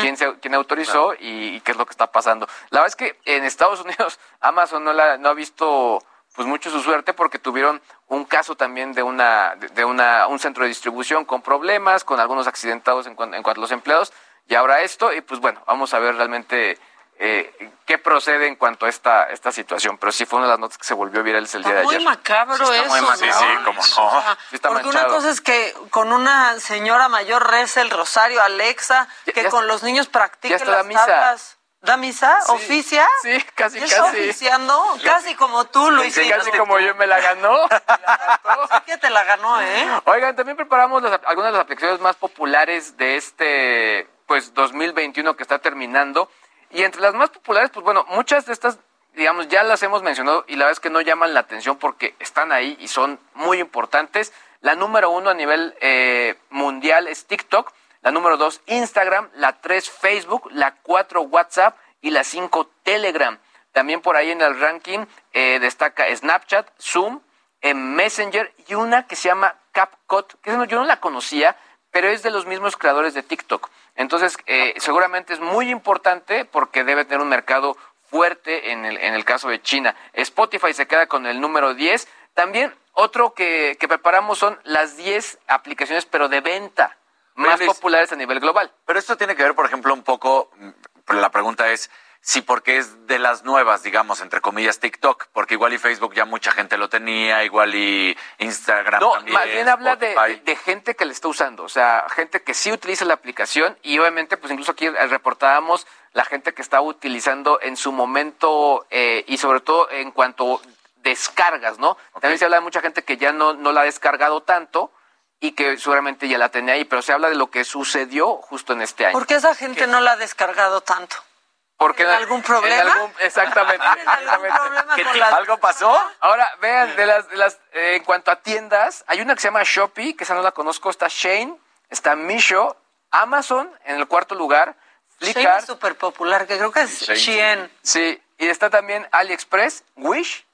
¿quién, se, quién autorizó y, qué es lo que está pasando? La verdad es que en Estados Unidos Amazon no, la, no ha visto pues mucho su suerte porque tuvieron un caso también de una de una un centro de distribución con problemas, con algunos accidentados en, en cuanto a los empleados y ahora esto y pues bueno, vamos a ver realmente eh, qué procede en cuanto a esta, esta situación. Pero sí fue una de las notas que se volvió viral el día de ayer. Muy macabro eso. Muy macabro. Sí, sí, como no. porque una cosa es que con una señora mayor reza el rosario, Alexa, que con los niños practique las misa. ¿Da misa? ¿Oficia? Sí, casi, casi. oficiando? Casi como tú, Luis. Sí, casi como yo me la ganó. sí que te la ganó, ¿eh? Oigan, también preparamos algunas de las aplicaciones más populares de este pues 2021 que está terminando. Y entre las más populares, pues bueno, muchas de estas, digamos, ya las hemos mencionado y la verdad es que no llaman la atención porque están ahí y son muy importantes. La número uno a nivel eh, mundial es TikTok, la número dos Instagram, la tres Facebook, la cuatro WhatsApp y la cinco Telegram. También por ahí en el ranking eh, destaca Snapchat, Zoom, eh, Messenger y una que se llama CapCut, que yo no la conocía, pero es de los mismos creadores de TikTok. Entonces, eh, seguramente es muy importante porque debe tener un mercado fuerte en el, en el caso de China. Spotify se queda con el número 10. También otro que, que preparamos son las 10 aplicaciones, pero de venta más populares a nivel global. Pero esto tiene que ver, por ejemplo, un poco, la pregunta es, Sí, porque es de las nuevas, digamos, entre comillas, TikTok, porque igual y Facebook ya mucha gente lo tenía, igual y Instagram no, también. más bien habla de, de, gente que le está usando, o sea, gente que sí utiliza la aplicación y obviamente, pues incluso aquí reportábamos la gente que está utilizando en su momento eh, y sobre todo en cuanto descargas, ¿no? También se habla de mucha gente que ya no, no la ha descargado tanto, y que seguramente ya la tenía ahí, pero se habla de lo que sucedió justo en este año. ¿Por qué esa gente no la ha descargado tanto? Porque ¿En algún problema? exactamente. ¿Algo pasó? Ahora, vean, de las, de las eh, en cuanto a tiendas, hay una que se llama Shopee, que esa no la conozco, está Shane, está Misho, Amazon en el cuarto lugar, Flickr. Shane es súper popular, que creo que es Shein. Sí, y está también AliExpress, Wish,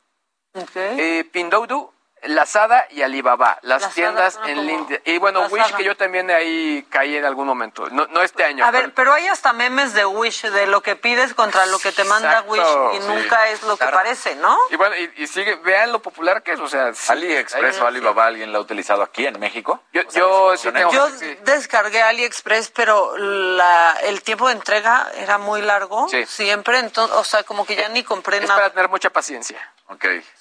eh, Pinduoduo, Lazada y Alibaba, las tiendas en línea. Y bueno, Wish, que yo también ahí caí en algún momento, no, no este año. A ver, pero hay hasta memes de Wish, de lo que pides contra lo que te manda Wish y nunca es lo que parece, ¿no? Y bueno, y, sigue, vean lo popular que es, o sea... AliExpress o Alibaba, ¿alguien la ha utilizado aquí en México? Yo, yo, yo descargué AliExpress, pero la, el tiempo de entrega era muy largo, siempre, entonces, o sea, como que ya ni compré es nada. para tener mucha paciencia.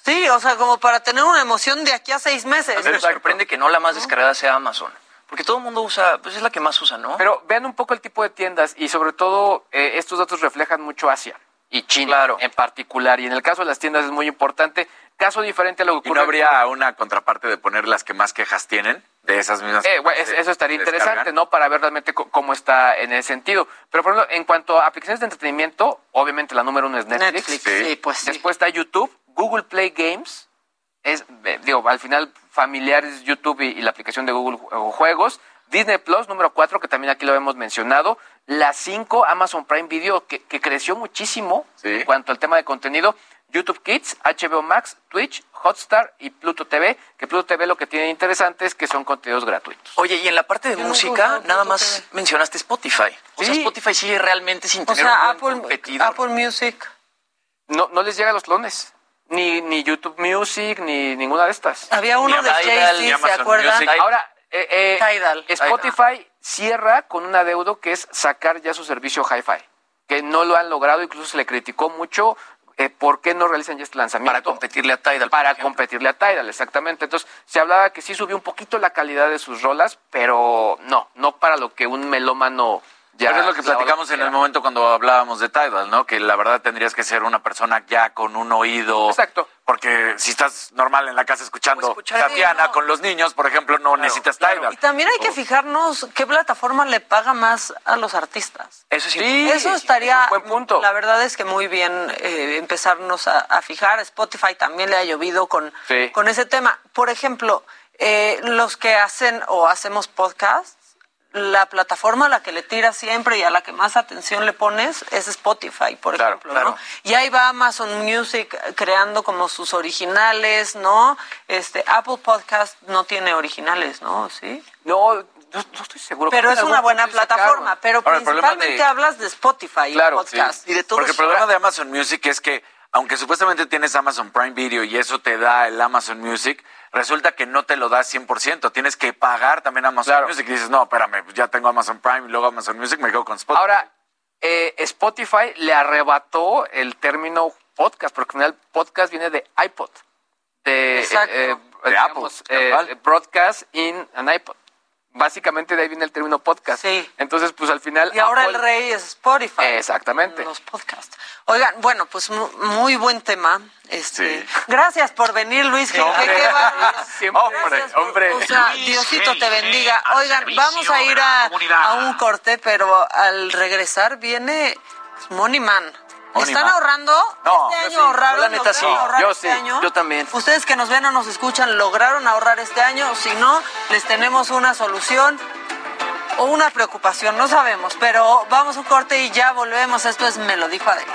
Sí, o sea, como para tener una emoción de aquí a seis meses. A mí me sorprende que no la más descargada sea Amazon. Porque todo el mundo usa, pues es la que más usa, ¿no? Pero vean un poco el tipo de tiendas y sobre todo eh, estos datos reflejan mucho Asia y China en particular. Y en el caso de las tiendas es muy importante. Caso diferente a lo que ocurre. ¿Y no habría una contraparte de poner las que más quejas tienen? De esas mismas. Eh, eso estaría interesante, ¿no? Para ver realmente cómo está en ese sentido. Pero, por ejemplo, en cuanto a aplicaciones de entretenimiento, obviamente la número uno es Netflix. Netflix, sí, pues. Después está YouTube, Google Play Games, es, eh, digo, al final familiares YouTube y, la aplicación de Google Juegos. Disney Plus, número 4, que también aquí lo hemos mencionado. La 5, Amazon Prime Video, que, creció muchísimo en cuanto al tema de contenido. YouTube Kids, HBO Max, Twitch, Hotstar y Pluto TV, que Pluto TV lo que tiene interesante es que son contenidos gratuitos. Oye, y en la parte de música, nada más mencionaste Spotify. O sea, Spotify sigue realmente sin tener un Apple, Apple Music. No, no les llega los clones ni, ni YouTube Music, ni ninguna de estas. Había uno de Jay-Z, ¿se acuerdan? Ahora, eh, eh, Spotify cierra con un adeudo que es sacar ya su servicio Hi-Fi, que no lo han logrado, incluso se le criticó mucho eh, por qué no realizan ya este lanzamiento. Para competirle a Tidal. Para competirle a Tidal, exactamente. Entonces, se hablaba que sí subió un poquito la calidad de sus rolas, pero no, no para lo que un melómano pero es lo que platicamos en el momento cuando hablábamos de Tidal, ¿no? Que la verdad tendrías que ser una persona ya con un oído. Exacto. Porque si estás normal en la casa escuchando Tatiana con los niños, por ejemplo, no necesitas Tidal. Y también hay que fijarnos qué plataforma le paga más a los artistas. Eso sí. Eso estaría. buen punto. La verdad es que muy bien eh, empezarnos a, fijar. Spotify también le ha llovido con, con ese tema. Por ejemplo, eh, los que hacen o hacemos podcasts la plataforma a la que le tiras siempre y a la que más atención le pones es Spotify, por ejemplo, ¿no? Y ahí va Amazon Music creando como sus originales, ¿no? Este Apple Podcast no tiene originales, ¿no? ¿Sí? No, no, estoy seguro. Pero es una buena plataforma, pero principalmente hablas de Spotify claro, podcast y de todo Porque el problema de Amazon Music es que aunque supuestamente tienes Amazon Prime Video y eso te da el Amazon Music, resulta que no te lo da 100%. Tienes que pagar también Amazon Music. Y dices, no, espérame, pues ya tengo Amazon Prime y luego Amazon Music, me quedo con Spotify. Ahora, eh, Spotify le arrebató el término podcast, porque al final podcast viene de iPod, de, eh, de Apple, eh, broadcast in an iPod básicamente de ahí viene el término podcast. Sí. Entonces, pues al final. Y ahora el rey es Spotify. Exactamente. Los podcasts. Oigan, bueno, pues muy buen tema. Este, Gracias por venir, Luis. hombre, hombre. O sea, Diosito te bendiga. Oigan, vamos a ir a, a un corte, pero al regresar viene Money Man. ¿Están ahorrando? No, este año ahorraron. La neta sí. Yo este sí. Año? Yo también. Ustedes que nos ven o nos escuchan, ¿lograron ahorrar este año? Si no, les tenemos una solución o una preocupación, no sabemos. Pero vamos a un corte y ya volvemos. Esto es Me lo dijo Adela.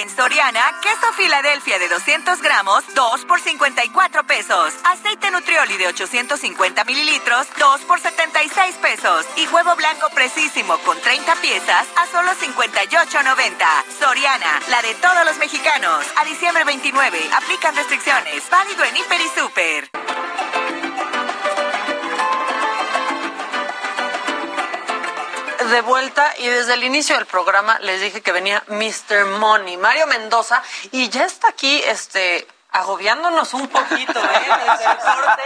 En Soriana, queso Filadelfia de 200 gramos, 2 por 54 pesos. Aceite Nutrioli de 850 mililitros, 2 por 76 pesos. Y huevo blanco precisísimo con 30 piezas a solo 58.90. Soriana, la de todos los mexicanos. A diciembre 29, aplican restricciones. Válido en Hiper y Super. De vuelta y desde el inicio del programa les dije que venía Mr. Money, Mario Mendoza, y ya está aquí, este, agobiándonos un poquito, ¿eh? Desde el corte,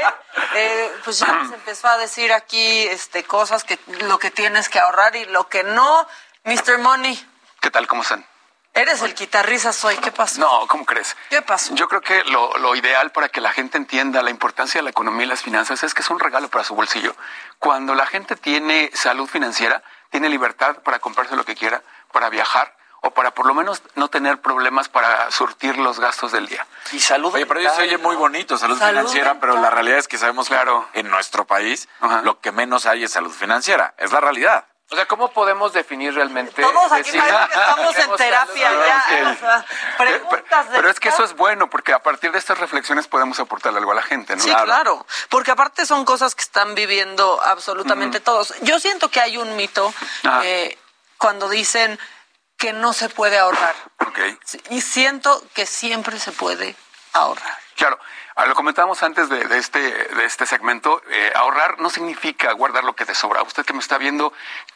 eh, pues ya nos empezó a decir aquí, este, cosas que, lo que tienes que ahorrar y lo que no. Mr. Money. ¿Qué tal? ¿Cómo están? Eres el guitarrista soy, ¿qué pasó? No, ¿cómo crees? ¿Qué pasó? Yo creo que lo, lo, ideal para que la gente entienda la importancia de la economía y las finanzas es que es un regalo para su bolsillo. Cuando la gente tiene salud financiera, tiene libertad para comprarse lo que quiera, para viajar o para por lo menos no tener problemas para surtir los gastos del día. Y salud. Oye, pero eso se oye muy bonito, salud, financiera, pero la realidad es que sabemos claro en nuestro país lo que menos hay es salud financiera. Es la realidad. O sea, ¿cómo podemos definir realmente? Todos aquí que estamos en terapia ya. preguntas pero, es que eso es bueno, porque a partir de estas reflexiones podemos aportarle algo a la gente, ¿no? Sí, claro. Porque aparte son cosas que están viviendo absolutamente todos. Yo siento que hay un mito eh, cuando dicen que no se puede ahorrar. Okay. Y siento que siempre se puede ahorrar. Claro. Lo comentábamos antes de, este, de este segmento, eh, ahorrar no significa guardar lo que te sobra. Usted que me está viendo,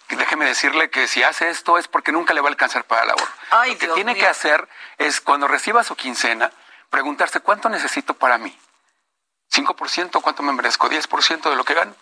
déjeme decirle que si hace esto es porque nunca le va a alcanzar para el ahorro. Ay, lo que tiene que hacer es cuando reciba su quincena, preguntarse cuánto necesito para mí. ¿5%? ¿Cuánto me merezco? ¿10% de lo que gano?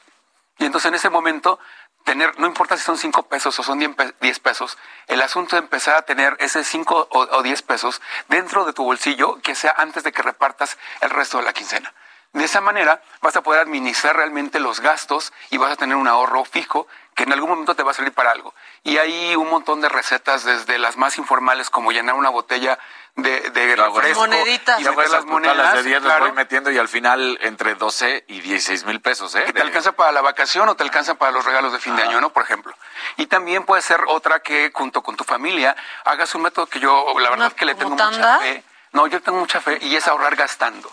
Y entonces en ese momento tener, no importa si son 5 pesos o son 10 pesos, el asunto de empezar a tener ese 5 o 10 pesos dentro de tu bolsillo que sea antes de que repartas el resto de la quincena. De esa manera vas a poder administrar realmente los gastos y vas a tener un ahorro fijo que en algún momento te va a salir para algo. Y hay un montón de recetas, desde las más informales, como llenar una botella de, de refresco moneditas. y meter las monedas. de 10 voy metiendo y al final entre 12 y 16 mil pesos. ¿eh? Que te alcanza para la vacación o te alcanza para los regalos de fin de año, ¿no? Por ejemplo. Y también puede ser otra que junto con tu familia hagas un método que yo, la verdad, que le tengo mucha fe. No, yo tengo mucha fe y es ahorrar gastando.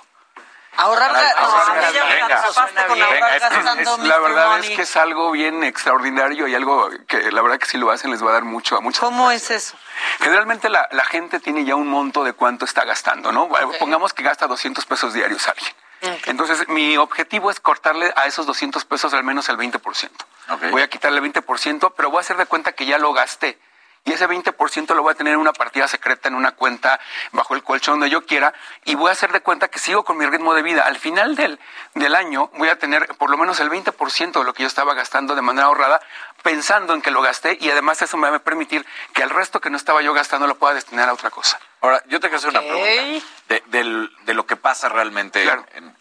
Ahorrar, La verdad es que es algo bien extraordinario y algo que la verdad que si lo hacen les va a dar mucho a muchos. ¿Cómo es eso? Generalmente la, la, gente tiene ya un monto de cuánto está gastando, ¿no? Pongamos que gasta 200 pesos diarios alguien. Entonces, mi objetivo es cortarle a esos 200 pesos al menos el 20%. Voy a quitarle el 20%, pero voy a hacer de cuenta que ya lo gasté y ese 20% lo voy a tener en una partida secreta, en una cuenta bajo el colchón donde yo quiera, y voy a hacer de cuenta que sigo con mi ritmo de vida. Al final del, del año voy a tener por lo menos el 20% de lo que yo estaba gastando de manera ahorrada, pensando en que lo gasté, y además eso me va a permitir que el resto que no estaba yo gastando lo pueda destinar a otra cosa. Ahora, yo te quiero hacer una pregunta de, de, lo que pasa realmente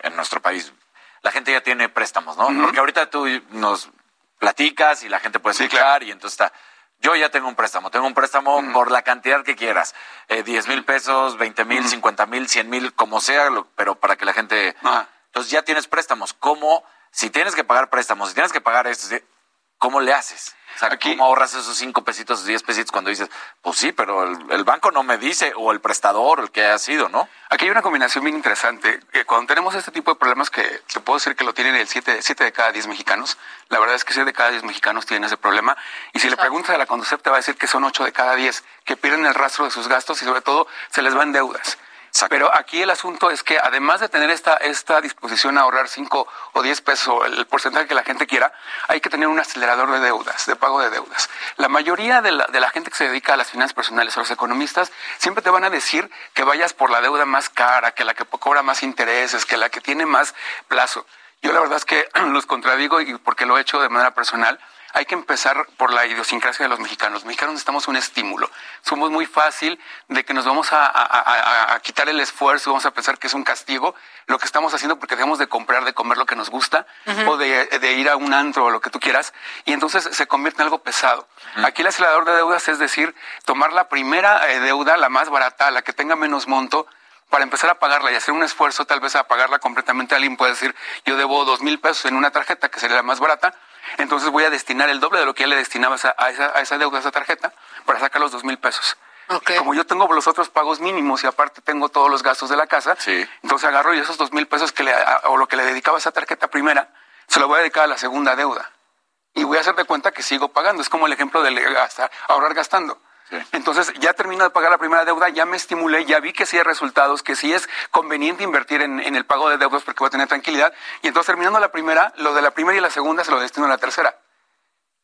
en, nuestro país. La gente ya tiene préstamos, ¿no? Porque ahorita tú nos platicas y la gente puede escuchar y entonces está yo ya tengo un préstamo, tengo un préstamo por la cantidad que quieras, eh, 10 mil pesos, 20 mil, 50 mil, 100 mil, como sea, pero para que la gente... Entonces ya tienes préstamos. ¿Cómo, si tienes que pagar préstamos, si tienes que pagar esto, ¿cómo le haces? ¿cómo ahorras esos cinco pesitos, diez pesitos cuando dices, pues sí, pero el, banco no me dice, o el prestador, el que haya sido, ¿no? Aquí hay una combinación bien interesante. cuando tenemos este tipo de problemas que te puedo decir que lo tienen el 7 siete, de cada 10 mexicanos, la verdad es que 7 de cada 10 mexicanos tienen ese problema. Y si le preguntas a la Conducep, te va a decir que son 8 de cada 10 que pierden el rastro de sus gastos y sobre todo se les van deudas. Pero aquí el asunto es que además de tener esta, esta disposición a ahorrar 5 o 10 pesos, el porcentaje que la gente quiera, hay que tener un acelerador de deudas, de pago de deudas. La mayoría de la, de la gente que se dedica a las finanzas personales, o los economistas, siempre te van a decir que vayas por la deuda más cara, que la que cobra más intereses, que la que tiene más plazo. Yo la verdad es que los contradigo y porque lo he hecho de manera personal hay que empezar por la idiosincrasia de los mexicanos. Los mexicanos necesitamos un estímulo. Somos muy fácil de que nos vamos a, quitar el esfuerzo, vamos a pensar que es un castigo lo que estamos haciendo porque dejamos de comprar, de comer lo que nos gusta o de, ir a un antro o lo que tú quieras y entonces se convierte en algo pesado. Aquí el acelerador de deudas es decir, tomar la primera eh, deuda, la más barata, la que tenga menos monto, para empezar a pagarla y hacer un esfuerzo tal vez a pagarla completamente, alguien puede decir, yo debo dos mil pesos en una tarjeta que sería la más barata, entonces voy a destinar el doble de lo que ya le destinaba a esa, a esa deuda, a esa tarjeta, para sacar los dos mil pesos. Como yo tengo los otros pagos mínimos y aparte tengo todos los gastos de la casa, entonces agarro y esos dos mil pesos que le, o lo que le dedicaba a esa tarjeta primera, se lo voy a dedicar a la segunda deuda. Y voy a hacer de cuenta que sigo pagando. Es como el ejemplo de gastar, ahorrar gastando. Entonces ya termino de pagar la primera deuda, ya me estimulé, ya vi que sí hay resultados, que sí es conveniente invertir en, el pago de deudas porque voy a tener tranquilidad. Y entonces terminando la primera, lo de la primera y la segunda se lo destino a la tercera.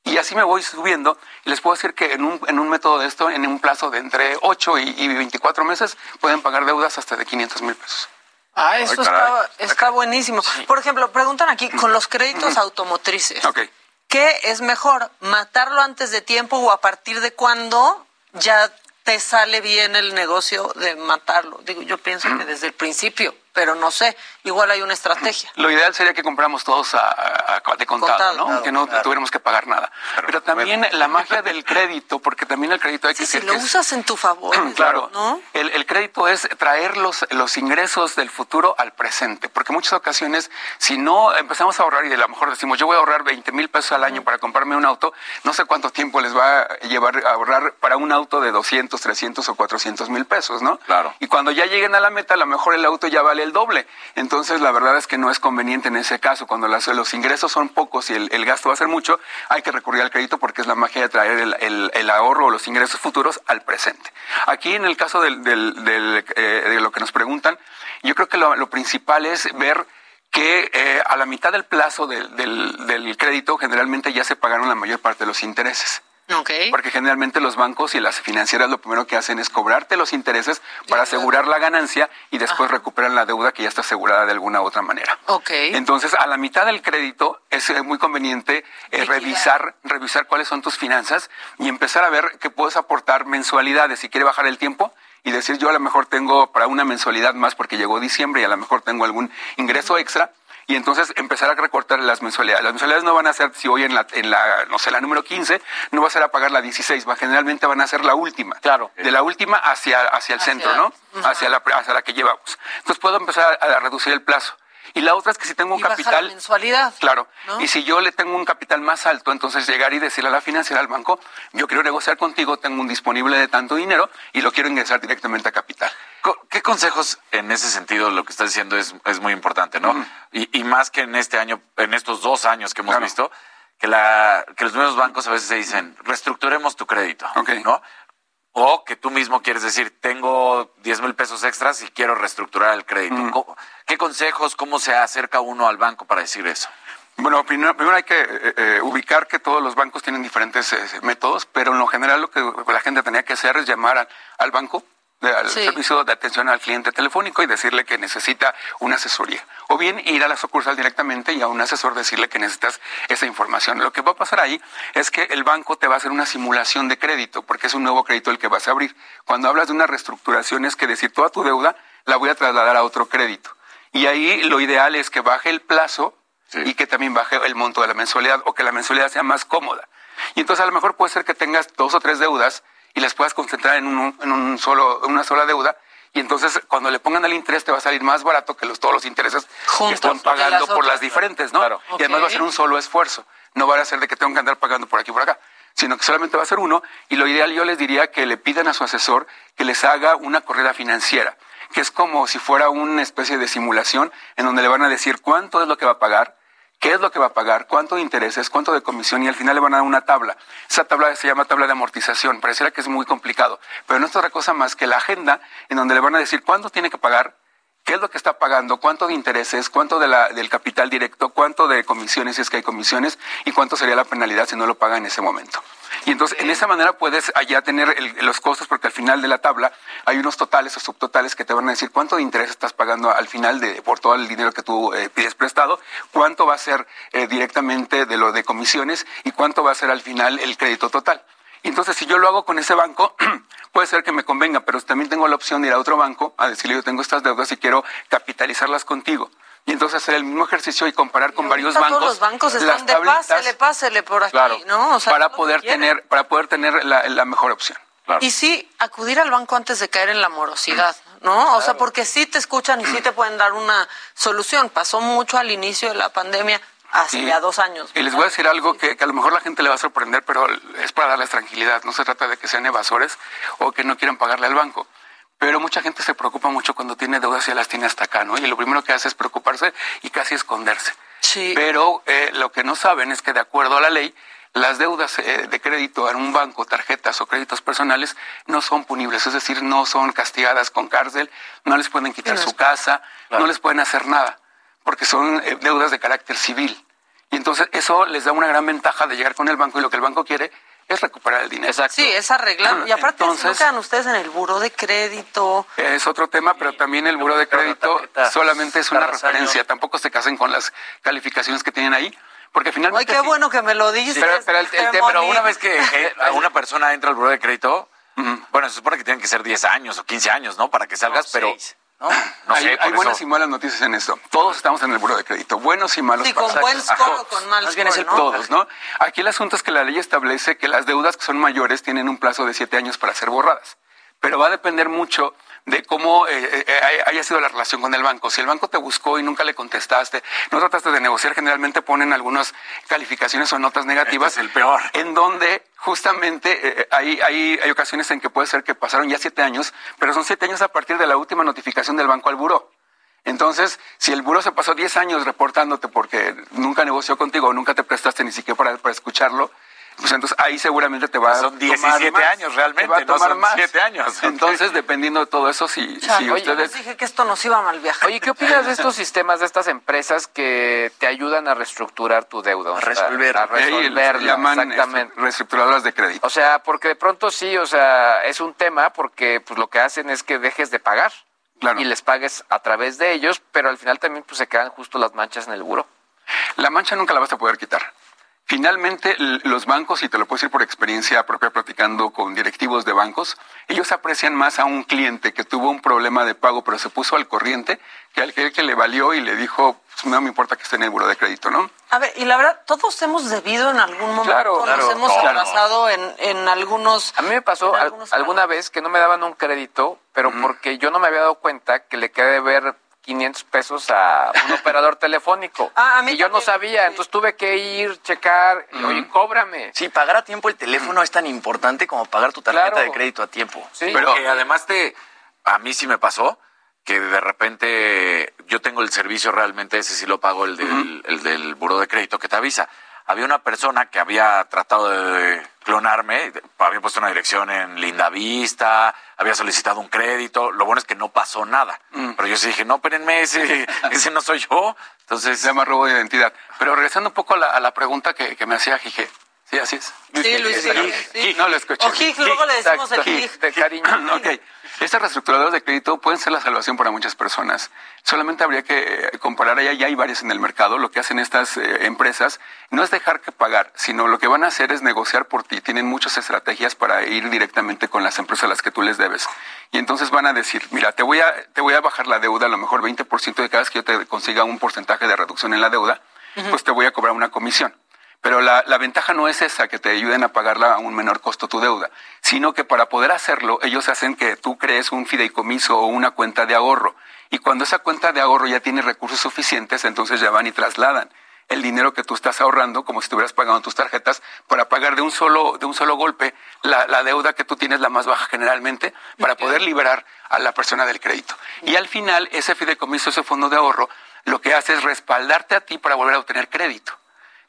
Y así me voy subiendo. Y les puedo decir que en un, en un método de esto, en un plazo de entre 8 y, 24 meses, pueden pagar deudas hasta de 500 mil pesos. Ah, eso está, está, buenísimo. Por ejemplo, preguntan aquí, con los créditos automotrices, ¿qué es mejor? ¿Matarlo antes de tiempo o a partir de cuándo ya te sale bien el negocio de matarlo. Digo, yo pienso que desde el principio pero no sé, igual hay una estrategia. Lo ideal sería que compramos todos a, de contado, ¿no? que no tuviéramos que pagar nada. Pero, también la magia del crédito, porque también el crédito hay que si lo usas en tu favor. claro, ¿no? El, crédito es traer los, los ingresos del futuro al presente, porque en muchas ocasiones, si no empezamos a ahorrar y a lo mejor decimos, yo voy a ahorrar 20 mil pesos al año para comprarme un auto, no sé cuánto tiempo les va a llevar a ahorrar para un auto de 200, 300 o 400 mil pesos, ¿no? Claro. Y cuando ya lleguen a la meta, a lo mejor el auto ya vale el doble. Entonces, la verdad es que no es conveniente en ese caso. Cuando los ingresos son pocos y el, gasto va a ser mucho, hay que recurrir al crédito porque es la magia de traer el, ahorro o los ingresos futuros al presente. Aquí, en el caso del, eh, de lo que nos preguntan, yo creo que lo, principal es ver que eh, a la mitad del plazo del, crédito generalmente ya se pagaron la mayor parte de los intereses. Porque generalmente los bancos y las financieras lo primero que hacen es cobrarte los intereses para asegurar la ganancia y después recuperan la deuda que ya está asegurada de alguna u otra manera. Entonces, a la mitad del crédito es eh, muy conveniente eh, revisar, revisar cuáles son tus finanzas y empezar a ver que puedes aportar mensualidades. Si quiere bajar el tiempo, y decir yo a lo mejor tengo para una mensualidad más porque llegó diciembre y a lo mejor tengo algún ingreso extra, y entonces empezar a recortar las mensualidades. Las mensualidades no van a ser, si hoy en la, en la, no sé, la número 15, no va a ser a pagar la 16, va, generalmente van a ser la última. Claro. De la última hacia, hacia el centro, ¿no? hacia, la, hacia la que llevamos. Entonces puedo empezar a, reducir el plazo. Y la otra es que si tengo un capital. mensualidad. Claro. Y si yo le tengo un capital más alto, entonces llegar y decirle a la financiera, al banco, yo quiero negociar contigo, tengo un disponible de tanto dinero y lo quiero ingresar directamente a capital. ¿Qué consejos en ese sentido lo que estás diciendo es, es muy importante, ¿no? y, más que en este año, en estos dos años que hemos visto, que, la, que los nuevos bancos a veces se dicen, reestructuremos tu crédito, ¿no? O que tú mismo quieres decir, tengo 10 mil pesos extras y quiero reestructurar el crédito. ¿Qué consejos, cómo se acerca uno al banco para decir eso? Bueno, primero, hay que eh, eh, ubicar que todos los bancos tienen diferentes métodos, pero en lo general lo que la gente tenía que hacer es llamar al banco al servicio de atención al cliente telefónico y decirle que necesita una asesoría. O bien ir a la sucursal directamente y a un asesor decirle que necesitas esa información. Lo que va a pasar ahí es que el banco te va a hacer una simulación de crédito, porque es un nuevo crédito el que vas a abrir. Cuando hablas de una reestructuración es que decir toda tu deuda la voy a trasladar a otro crédito. Y ahí lo ideal es que baje el plazo y que también baje el monto de la mensualidad o que la mensualidad sea más cómoda. Y entonces a lo mejor puede ser que tengas dos o tres deudas y las puedas concentrar en, un, en un solo, una sola deuda. Y entonces cuando le pongan el interés te va a salir más barato que los, todos los intereses que están pagando por las diferentes, ¿no? Y además va a ser un solo esfuerzo. No va a ser de que tengo que andar pagando por aquí y por acá sino que solamente va a ser uno. Y lo ideal yo les diría que le pidan a su asesor que les haga una corrida financiera, que es como si fuera una especie de simulación en donde le van a decir cuánto es lo que va a pagar, qué es lo que va a pagar, cuánto de intereses, cuánto de comisión y al final le van a dar una tabla. Esa tabla se llama tabla de amortización. Pareciera que es muy complicado, pero no es otra cosa más que la agenda en donde le van a decir cuánto tiene que pagar, qué es lo que está pagando, cuánto de intereses, cuánto del capital directo, cuánto de comisiones si es que hay comisiones y cuánto sería la penalidad si no lo paga en ese momento. Y entonces, en esa manera puedes allá tener los costos, porque al final de la tabla hay unos totales o subtotales que te van a decir cuánto de interés estás pagando al final de, por todo el dinero que tú eh, pides prestado, cuánto va a ser eh, directamente de lo de comisiones y cuánto va a ser al final el crédito total. Entonces, si yo lo hago con ese banco, puede ser que me convenga, pero también tengo la opción de ir a otro banco a decirle yo tengo estas deudas y quiero capitalizarlas contigo y entonces hacer el mismo ejercicio y comparar con varios bancos. Todos los bancos están de pásele, pásele por aquí, ¿no? para, poder tener, para poder tener la, mejor opción. Y sí, acudir al banco antes de caer en la morosidad, ¿no? O sea, porque sí te escuchan y sí te pueden dar una solución. Pasó mucho al inicio de la pandemia, hace ya dos años. Y les voy a decir algo que, que, a lo mejor la gente le va a sorprender, pero es para darles tranquilidad. No se trata de que sean evasores o que no quieran pagarle al banco. Pero mucha gente se preocupa mucho cuando tiene deudas y las tiene hasta acá, ¿no? Y lo primero que hace es preocuparse y casi esconderse. Sí. Pero eh, lo que no saben es que de acuerdo a la ley, las deudas eh, de crédito en un banco, tarjetas o créditos personales no son punibles, es decir, no son castigadas con cárcel, no les pueden quitar su casa, no les pueden hacer nada, porque son eh, deudas de carácter civil. Y entonces eso les da una gran ventaja de llegar con el banco y lo que el banco quiere es recuperar el dinero. Exacto. Sí, es arreglar. Y aparte, Entonces, quedan ustedes en el buro de crédito. Es otro tema, pero también el buro de crédito solamente es una referencia. Tampoco se casen con las calificaciones que tienen ahí. Porque finalmente. Ay, qué bueno que me lo dices. pero, una vez que eh, una persona entra al buro de crédito, bueno, se supone que tienen que ser 10 años o 15 años, ¿no? Para que salgas, pero hay, buenas y malas noticias en esto. Todos estamos en el buro de crédito, buenos y malos. Sí, con buen score o con mal score, Todos, ¿no? Aquí el asunto es que la ley establece que las deudas que son mayores tienen un plazo de siete años para ser borradas. Pero va a depender mucho de cómo eh, eh, eh, haya sido la relación con el banco. Si el banco te buscó y nunca le contestaste, no trataste de negociar, generalmente ponen algunas calificaciones o notas negativas. Este es el peor. En donde justamente hay, hay, hay ocasiones en que puede ser que pasaron ya siete años, pero son siete años a partir de la última notificación del banco al buró. Entonces, si el buró se pasó diez años reportándote porque nunca negoció contigo nunca te prestaste ni siquiera para, para escucharlo, pues entonces ahí seguramente te va a Son 17 años realmente, va a tomar no son más. 7 años. Entonces, dependiendo de todo eso, si, si ustedes... dije que esto nos iba mal viajar. Oye, ¿qué opinas de estos sistemas, de estas empresas que te ayudan a reestructurar tu deuda? A resolver. A resolverla, llaman este, exactamente. reestructuradoras de crédito. O sea, porque de pronto sí, o sea, es un tema porque pues lo que hacen es que dejes de pagar. Claro. Y les pagues a través de ellos, pero al final también pues se quedan justo las manchas en el buro. La mancha nunca la vas a poder quitar. Finalmente, los bancos, y te lo puedo decir por experiencia propia platicando con directivos de bancos, ellos aprecian más a un cliente que tuvo un problema de pago pero se puso al corriente que al que, que le valió y le dijo, pues, no me importa que esté en el buro de crédito, ¿no? A ver, y la verdad, todos hemos debido en algún momento, claro, nos hemos pasado en, en, algunos... A mí me pasó alguna vez que no me daban un crédito, pero porque yo no me había dado cuenta que le quedé de ver 500 pesos a un operador telefónico. Ah, y yo no sabía, entonces tuve que ir, checar, y, oye, cóbrame. Sí, pagar a tiempo el teléfono es tan importante como pagar tu tarjeta de crédito a tiempo. Sí. Pero además te, a mí sí me pasó que de repente yo tengo el servicio realmente, ese sí lo pago, el del, el del buro de crédito que te avisa. Había una persona que había tratado de clonarme, había puesto una dirección en Linda Vista, había solicitado un crédito, lo bueno es que no pasó nada. Mm. Pero yo sí dije, no, espérenme, ese, ese no soy yo. Entonces... Se llama robo de identidad. Pero regresando un poco a la, pregunta que, me hacía Jije. Sí, así es. Sí, Luis, No lo escuché. O Jig, luego le decimos el Jig. De cariño. ok. Estas reestructuradoras de crédito pueden ser la salvación para muchas personas. Solamente habría que eh, comparar, allá ya hay varias en el mercado. Lo que hacen estas eh, empresas no es dejar que pagar, sino lo que van a hacer es negociar por ti. Tienen muchas estrategias para ir directamente con las empresas a las que tú les debes. Y entonces van a decir, mira, te voy a, te voy a bajar la deuda, a lo mejor 20% de cada vez que yo te consiga un porcentaje de reducción en la deuda, pues te voy a cobrar una comisión. Pero la, ventaja no es esa, que te ayuden a pagarla a un menor costo tu deuda, sino que para poder hacerlo, ellos hacen que tú crees un fideicomiso o una cuenta de ahorro. Y cuando esa cuenta de ahorro ya tiene recursos suficientes, entonces ya van y trasladan el dinero que tú estás ahorrando, como si estuvieras pagando tus tarjetas, para pagar de un solo, de un solo golpe la, deuda que tú tienes, la más baja generalmente, para poder liberar a la persona del crédito. Y al final, ese fideicomiso, ese fondo de ahorro, lo que hace es respaldarte a ti para volver a obtener crédito.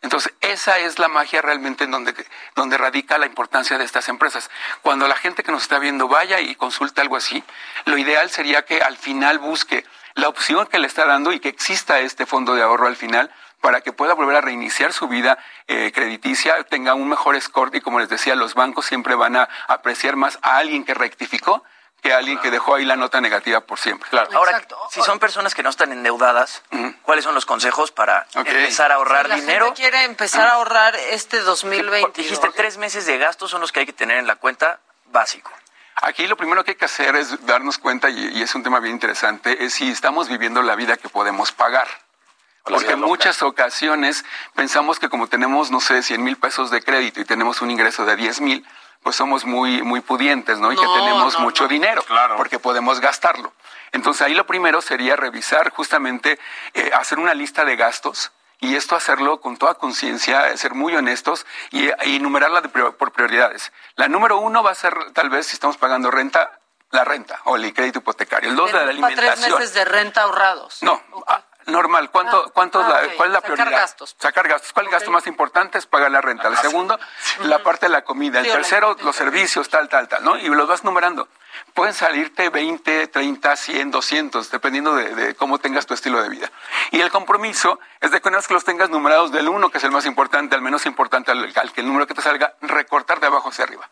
Entonces, esa es la magia realmente en donde, donde radica la importancia de estas empresas. Cuando la gente que nos está viendo vaya y consulta algo así, lo ideal sería que al final busque la opción que le está dando y que exista este fondo de ahorro al final para que pueda volver a reiniciar su vida eh, crediticia, tenga un mejor score y como les decía, los bancos siempre van a apreciar más a alguien que rectificó que alguien que dejó ahí la nota negativa por siempre. Claro. Ahora, si son personas que no están endeudadas, ¿cuáles son los consejos para empezar a ahorrar si la dinero? Gente quiere empezar a ahorrar este 2020. Dijiste tres meses de gastos son los que hay que tener en la cuenta básico. Aquí lo primero que hay que hacer es darnos cuenta, y, es un tema bien interesante, es si estamos viviendo la vida que podemos pagar. Porque en muchas ocasiones pensamos que como tenemos, no sé, 100 mil pesos de crédito y tenemos un ingreso de 10 mil, pues somos muy, muy pudientes, ¿no? Y que tenemos mucho dinero, claro. porque podemos gastarlo. Entonces ahí lo primero sería revisar justamente, eh, hacer una lista de gastos, y esto hacerlo con toda conciencia, ser muy honestos y, enumerarla por prioridades. La número uno va a ser, tal vez, si estamos pagando renta, la renta o el crédito hipotecario. El dos, de la alimentación. tres meses de renta ahorrados. No, Normal. ¿Cuánto, ah, cuánto ah, ¿Cuál es la prioridad? Sacar gastos. Sacar gastos. ¿Cuál gasto más importante? Es pagar la renta. El segundo, la parte de la comida. El tercero, los servicios, tal, tal, tal, ¿no? Y los vas numerando. Pueden salirte 20, 30, 100, 200, dependiendo de, cómo tengas tu estilo de vida. Y el compromiso es de que una vez que los tengas numerados del uno, que es el más importante, al menos importante, al, al que el número que te salga, recortar de abajo hacia arriba.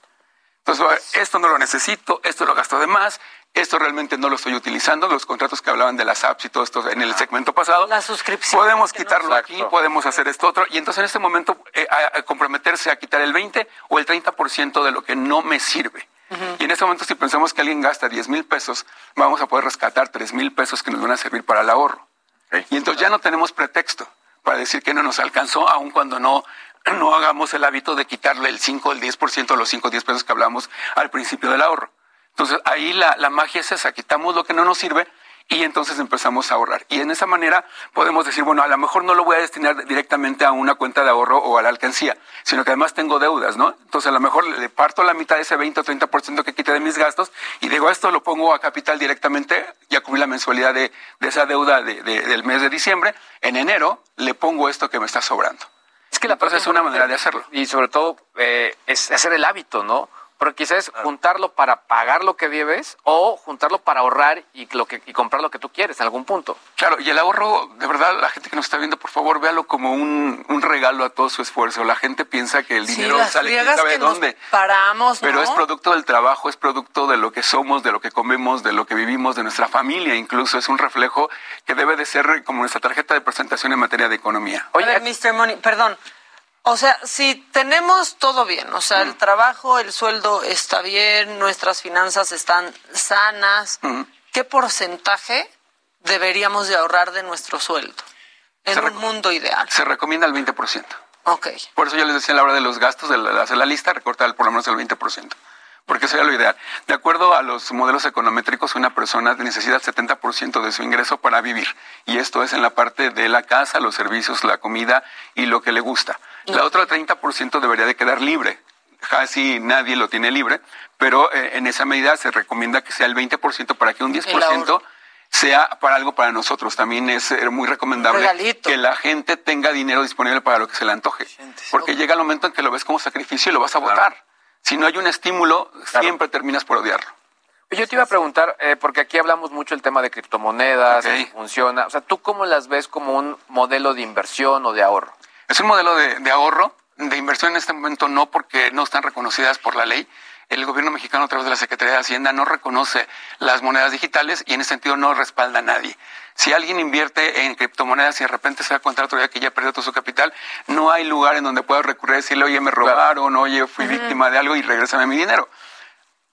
Entonces, esto no lo necesito, esto lo gasto de más, esto realmente no lo estoy utilizando, los contratos que hablaban de las apps y todo esto en el segmento pasado. La suscripción. Podemos quitarlo aquí, podemos hacer esto otro. Y entonces en este momento eh, comprometerse a quitar el 20 o el 30% de lo que no me sirve. Y en este momento si pensamos que alguien gasta 10 mil pesos, vamos a poder rescatar 3 mil pesos que nos van a servir para el ahorro. Y entonces ya no tenemos pretexto para decir que no nos alcanzó, aun cuando no, no hagamos el hábito de quitarle el 5 o el 10% los 5 o 10 pesos que hablamos al principio del ahorro. Entonces ahí la, la magia es esa, quitamos lo que no nos sirve y entonces empezamos a ahorrar. Y en esa manera podemos decir, bueno, a lo mejor no lo voy a destinar directamente a una cuenta de ahorro o a la alcancía, sino que además tengo deudas, ¿no? Entonces a lo mejor le parto la mitad de ese 20 o 30% que quite de mis gastos y digo, esto lo pongo a capital directamente, ya cubrí la mensualidad de, de esa deuda de, del mes de diciembre, en enero le pongo esto que me está sobrando. Es que la cosa es una manera de hacerlo. Y sobre todo eh, es hacer el hábito, ¿no? Porque quizás juntarlo para pagar lo que debes o juntarlo para ahorrar y, lo que, y comprar lo que tú quieres en algún punto. Claro, y el ahorro, de verdad, la gente que nos está viendo, por favor, véalo como un, regalo a todo su esfuerzo. La gente piensa que el dinero sale quién sabe dónde. paramos, Pero es producto del trabajo, es producto de lo que somos, de lo que comemos, de lo que vivimos, de nuestra familia, incluso es un reflejo que debe de ser como nuestra tarjeta de presentación en materia de economía. Oye, Mr. Money, perdón. O sea, si tenemos todo bien, o sea, el trabajo, el sueldo está bien, nuestras finanzas están sanas, ¿qué porcentaje deberíamos de ahorrar de nuestro sueldo en un mundo ideal? Se recomienda el 20%. Ok. Por eso yo les decía a la hora de los gastos, de hacer la lista, recortar por lo menos el 20% porque sería lo ideal. De acuerdo a los modelos econométricos, una persona necesita el 70% de su ingreso para vivir. Y esto es en la parte de la casa, los servicios, la comida y lo que le gusta. La otra 30% debería de quedar libre. Casi nadie lo tiene libre, pero eh, en esa medida se recomienda que sea el 20% para que un 10% sea para algo para nosotros. También es eh, muy recomendable que la gente tenga dinero disponible para lo que se le antoje. Porque llega el momento en que lo ves como sacrificio y lo vas a votar. Si no hay un estímulo, siempre terminas por odiarlo. Yo te iba a preguntar, eh, porque aquí hablamos mucho del tema de criptomonedas, funciona. O sea, ¿tú cómo las ves como un modelo de inversión o de ahorro? Es un modelo de ahorro, de inversión en este momento no, porque no están reconocidas por la ley el gobierno mexicano a través de la Secretaría de Hacienda no reconoce las monedas digitales y en ese sentido no respalda a nadie. Si alguien invierte en criptomonedas y de repente se da cuenta otro día que ya perdió todo su capital, no hay lugar en donde pueda recurrir a decirle, oye, me robaron, oye, fui víctima de algo y regrésame mi dinero.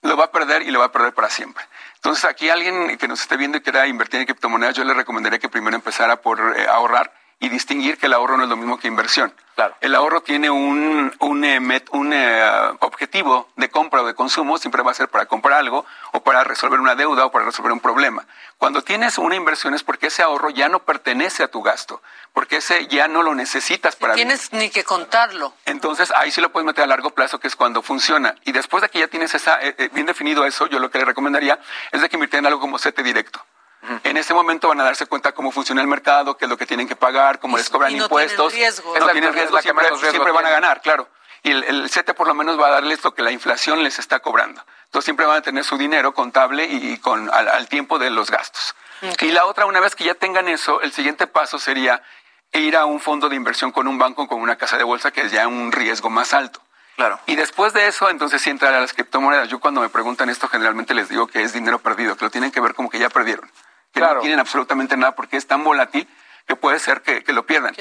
Lo va a perder y lo va a perder para siempre. Entonces, aquí alguien que nos esté viendo y quiera invertir en criptomonedas, yo le recomendaría que primero empezara por eh, ahorrar y distinguir que el ahorro no es lo mismo que inversión. Claro. El ahorro tiene un, un, eh, un eh, objetivo de compra o de consumo, siempre va a ser para comprar algo o para resolver una deuda o para resolver un problema. Cuando tienes una inversión es porque ese ahorro ya no pertenece a tu gasto, porque ese ya no lo necesitas para Tienes ni que contarlo. Entonces ahí sí lo puedes meter a largo plazo, que es cuando funciona. Y después de que ya tienes esa, eh, bien definido eso, yo lo que le recomendaría es de que en algo como CETE directo. En ese momento van a darse cuenta cómo funciona el mercado, qué es lo que tienen que pagar, cómo les cobran impuestos. Tienen riesgo. No tienen riesgo, siempre, van a ganar, claro. Y el, el CETE por lo menos va a darles lo que la inflación les está cobrando. Entonces siempre van a tener su dinero contable y con al, tiempo de los gastos. Y la otra, una vez que ya tengan eso, el siguiente paso sería ir a un fondo de inversión con un banco, con una casa de bolsa, que es ya un riesgo más alto. Claro. Y después de eso, entonces sí entrar a las criptomonedas. Yo cuando me preguntan esto, generalmente les digo que es dinero perdido, que lo tienen que ver como que ya perdieron que no tienen absolutamente nada porque es tan volátil que puede ser que, lo pierdan.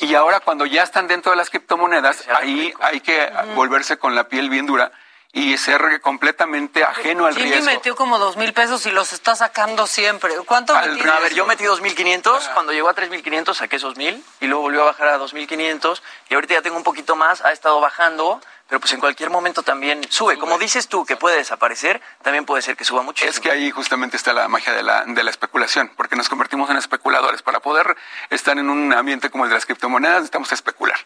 y ahora cuando ya están dentro de las criptomonedas, ahí hay que volverse con la piel bien dura y ser completamente ajeno al riesgo. metió como dos mil pesos y los está sacando siempre. ¿Cuánto A ver, yo metí dos mil quinientos, ah. cuando llegó a tres mil quinientos saqué esos mil y luego volvió a bajar a dos mil quinientos y ahorita ya tengo un poquito más, ha estado bajando pero pues en cualquier momento también sube. Como dices tú, que puede desaparecer, también puede ser que suba mucho. Es que ahí justamente está la magia de la, de la especulación, porque nos convertimos en especuladores. Para poder estar en un ambiente como el de las criptomonedas, necesitamos especular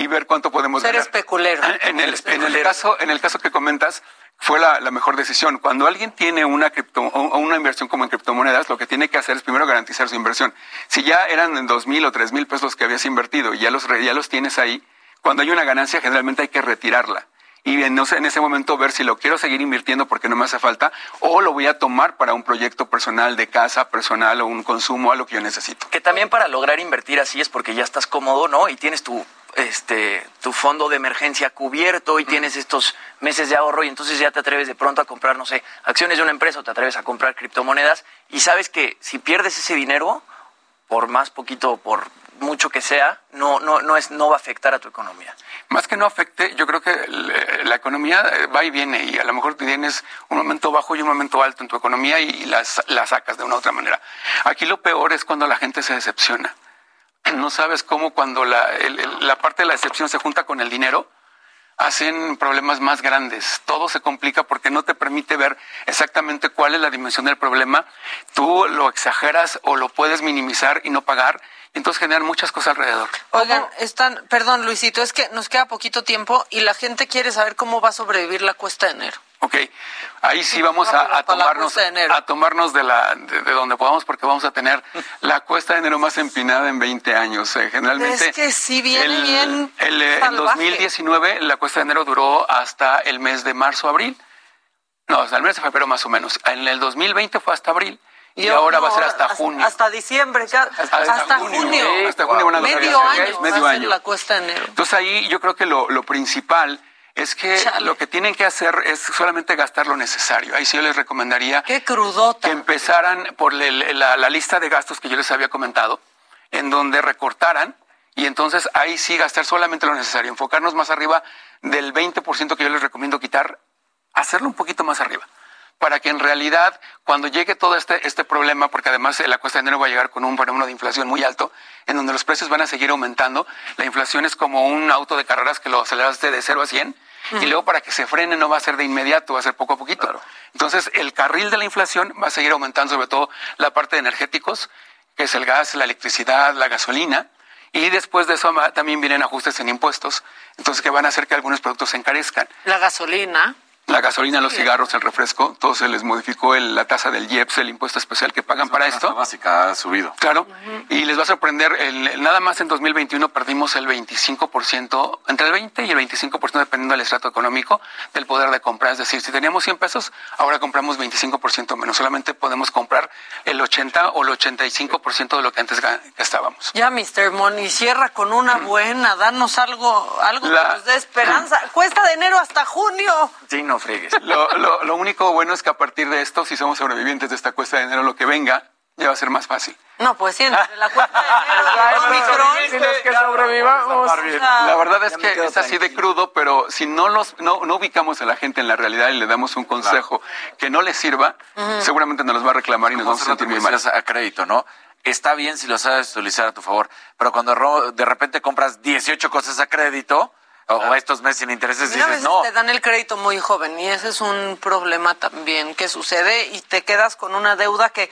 y ver cuánto podemos Ser especulero. En el, en el, caso, en el caso que comentas, fue la, la, mejor decisión. Cuando alguien tiene una, cripto, una inversión como en criptomonedas, lo que tiene que hacer es primero garantizar su inversión. Si ya eran dos mil o tres mil pesos que habías invertido y ya los, ya los tienes ahí, cuando hay una ganancia, generalmente hay que retirarla. Y en, en ese momento ver si lo quiero seguir invirtiendo porque no me hace falta o lo voy a tomar para un proyecto personal de casa, personal o un consumo, algo que yo necesito. Que también para lograr invertir así es porque ya estás cómodo, ¿no? Y tienes tu este tu fondo de emergencia cubierto y tienes estos meses de ahorro y entonces ya te atreves de pronto a comprar, no sé, acciones de una empresa o te atreves a comprar criptomonedas y sabes que si pierdes ese dinero, por más poquito, por mucho que sea, no, no, no, es, no va a afectar a tu economía. Más que no afecte, yo creo que la economía eh, va y viene y a lo mejor tienes un momento bajo y un momento alto en tu economía y la sacas de una u otra manera. Aquí lo peor es cuando la gente se decepciona. No sabes cómo cuando la, la parte de la decepción se junta con el dinero, hacen problemas más grandes. Todo se complica porque no te permite ver exactamente cuál es la dimensión del problema. Tú lo exageras o lo puedes minimizar y no pagar entonces generan muchas cosas alrededor. Oigan, están, perdón Luisito, es que nos queda poquito tiempo y la gente quiere saber cómo va a sobrevivir la cuesta de enero. Ok, ahí sí vamos a, tomarnos, a tomarnos de, la, de, donde podamos porque vamos a tener la cuesta de enero más empinada en 20 años. Eh, generalmente... Es que sí viene el, bien el, eh, En 2019 la cuesta de enero duró hasta el mes de marzo-abril. No, hasta el mes de febrero más o menos. En el 2020 fue hasta abril. Y, ahora va a ser hasta junio. Hasta diciembre, hasta, junio. hasta junio medio año, medio año. la cuesta enero. Entonces ahí yo creo que lo, principal es que lo que tienen que hacer es solamente gastar lo necesario. Ahí sí yo les recomendaría Qué crudota. que empezaran por la, la, lista de gastos que yo les había comentado, en donde recortaran y entonces ahí sí gastar solamente lo necesario, enfocarnos más arriba del 20% que yo les recomiendo quitar, hacerlo un poquito más arriba para que en realidad cuando llegue todo este, este problema, porque además la cuesta de enero va a llegar con un fenómeno de inflación muy alto, en donde los precios van a seguir aumentando, la inflación es como un auto de carreras que lo aceleraste de 0 a 100, y luego para que se frene no va a ser de inmediato, va a ser poco a poquito. Entonces el carril de la inflación va a seguir aumentando, sobre todo la parte de energéticos, que es el gas, la electricidad, la gasolina, y después de eso también vienen ajustes en impuestos, entonces que van a hacer que algunos productos se encarezcan. La gasolina. La gasolina, los cigarros, el refresco, todo se les modificó la tasa del IEPS, el impuesto especial que pagan para esto. básica ha subido. Claro, y les va a sorprender, el, nada más en 2021 perdimos el 25%, entre el 20 y el 25% dependiendo del estrato económico del poder de compra. Es decir, si teníamos 100 pesos, ahora compramos 25% menos. Solamente podemos comprar el 80 o el 85% de lo que antes gastábamos. Ya, Mr. Money, cierra con una buena, danos algo, algo que nos dé esperanza. Cuesta de enero hasta junio. Sí, no fregues. Lo, lo, único bueno es que a partir de esto, si somos sobrevivientes de esta cuesta de enero, lo que venga ya va a ser más fácil. No, pues sí, entre la cuesta de enero que sobrevivamos. La verdad es que es así de crudo, pero si no los no, no, ubicamos a la gente en la realidad y le damos un consejo que no les sirva, seguramente nos los va a reclamar y nos vamos a sentir muy mal. A crédito, ¿no? Está bien si lo sabes utilizar a tu favor, pero cuando de repente compras 18 cosas a crédito, o estos meses sin intereses dices, no. te dan el crédito muy joven y ese es un problema también que sucede y te quedas con una deuda que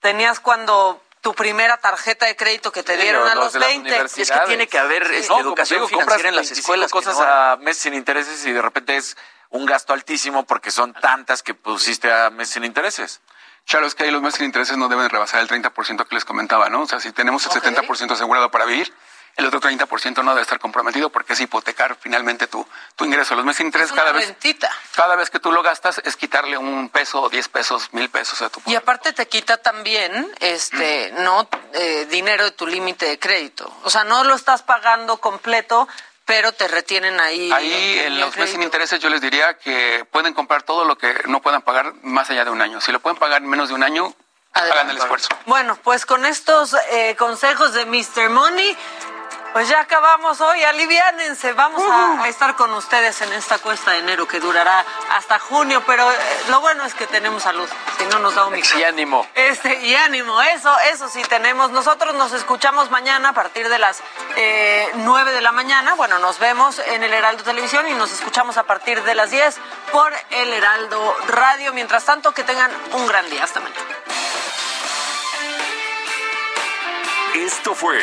tenías cuando tu primera tarjeta de crédito que te dieron a los, 20. Es que tiene que haber este, educación financiera en las escuelas. cosas a meses sin intereses y de repente es un gasto altísimo porque son tantas que pusiste a meses sin intereses. Claro, es que ahí los meses sin intereses no deben rebasar el 30% que les comentaba, ¿no? O sea, si tenemos el 70% asegurado para vivir, el otro 30% no debe estar comprometido porque es hipotecar finalmente tu, tu ingreso. Los meses de interés cada vez, cada vez que tú lo gastas es quitarle un peso, diez pesos, mil pesos a tu Y aparte te quita también este no eh, dinero de tu límite de crédito. O sea, no lo estás pagando completo, pero te retienen ahí. Ahí en los meses sin intereses yo les diría que pueden comprar todo lo que no puedan pagar más allá de un año. Si lo pueden pagar en menos de un año, hagan el esfuerzo. Bueno, pues con estos eh, consejos de Mr. Money pues ya acabamos hoy, aliviánense. Vamos a, estar con ustedes en esta cuesta de enero que durará hasta junio, pero eh, lo bueno es que tenemos salud, si no nos da un Y ánimo. Este, y ánimo, eso, eso sí tenemos. Nosotros nos escuchamos mañana a partir de las eh, 9 de la mañana. Bueno, nos vemos en el Heraldo Televisión y nos escuchamos a partir de las 10 por el Heraldo Radio. Mientras tanto, que tengan un gran día. Hasta mañana. Esto fue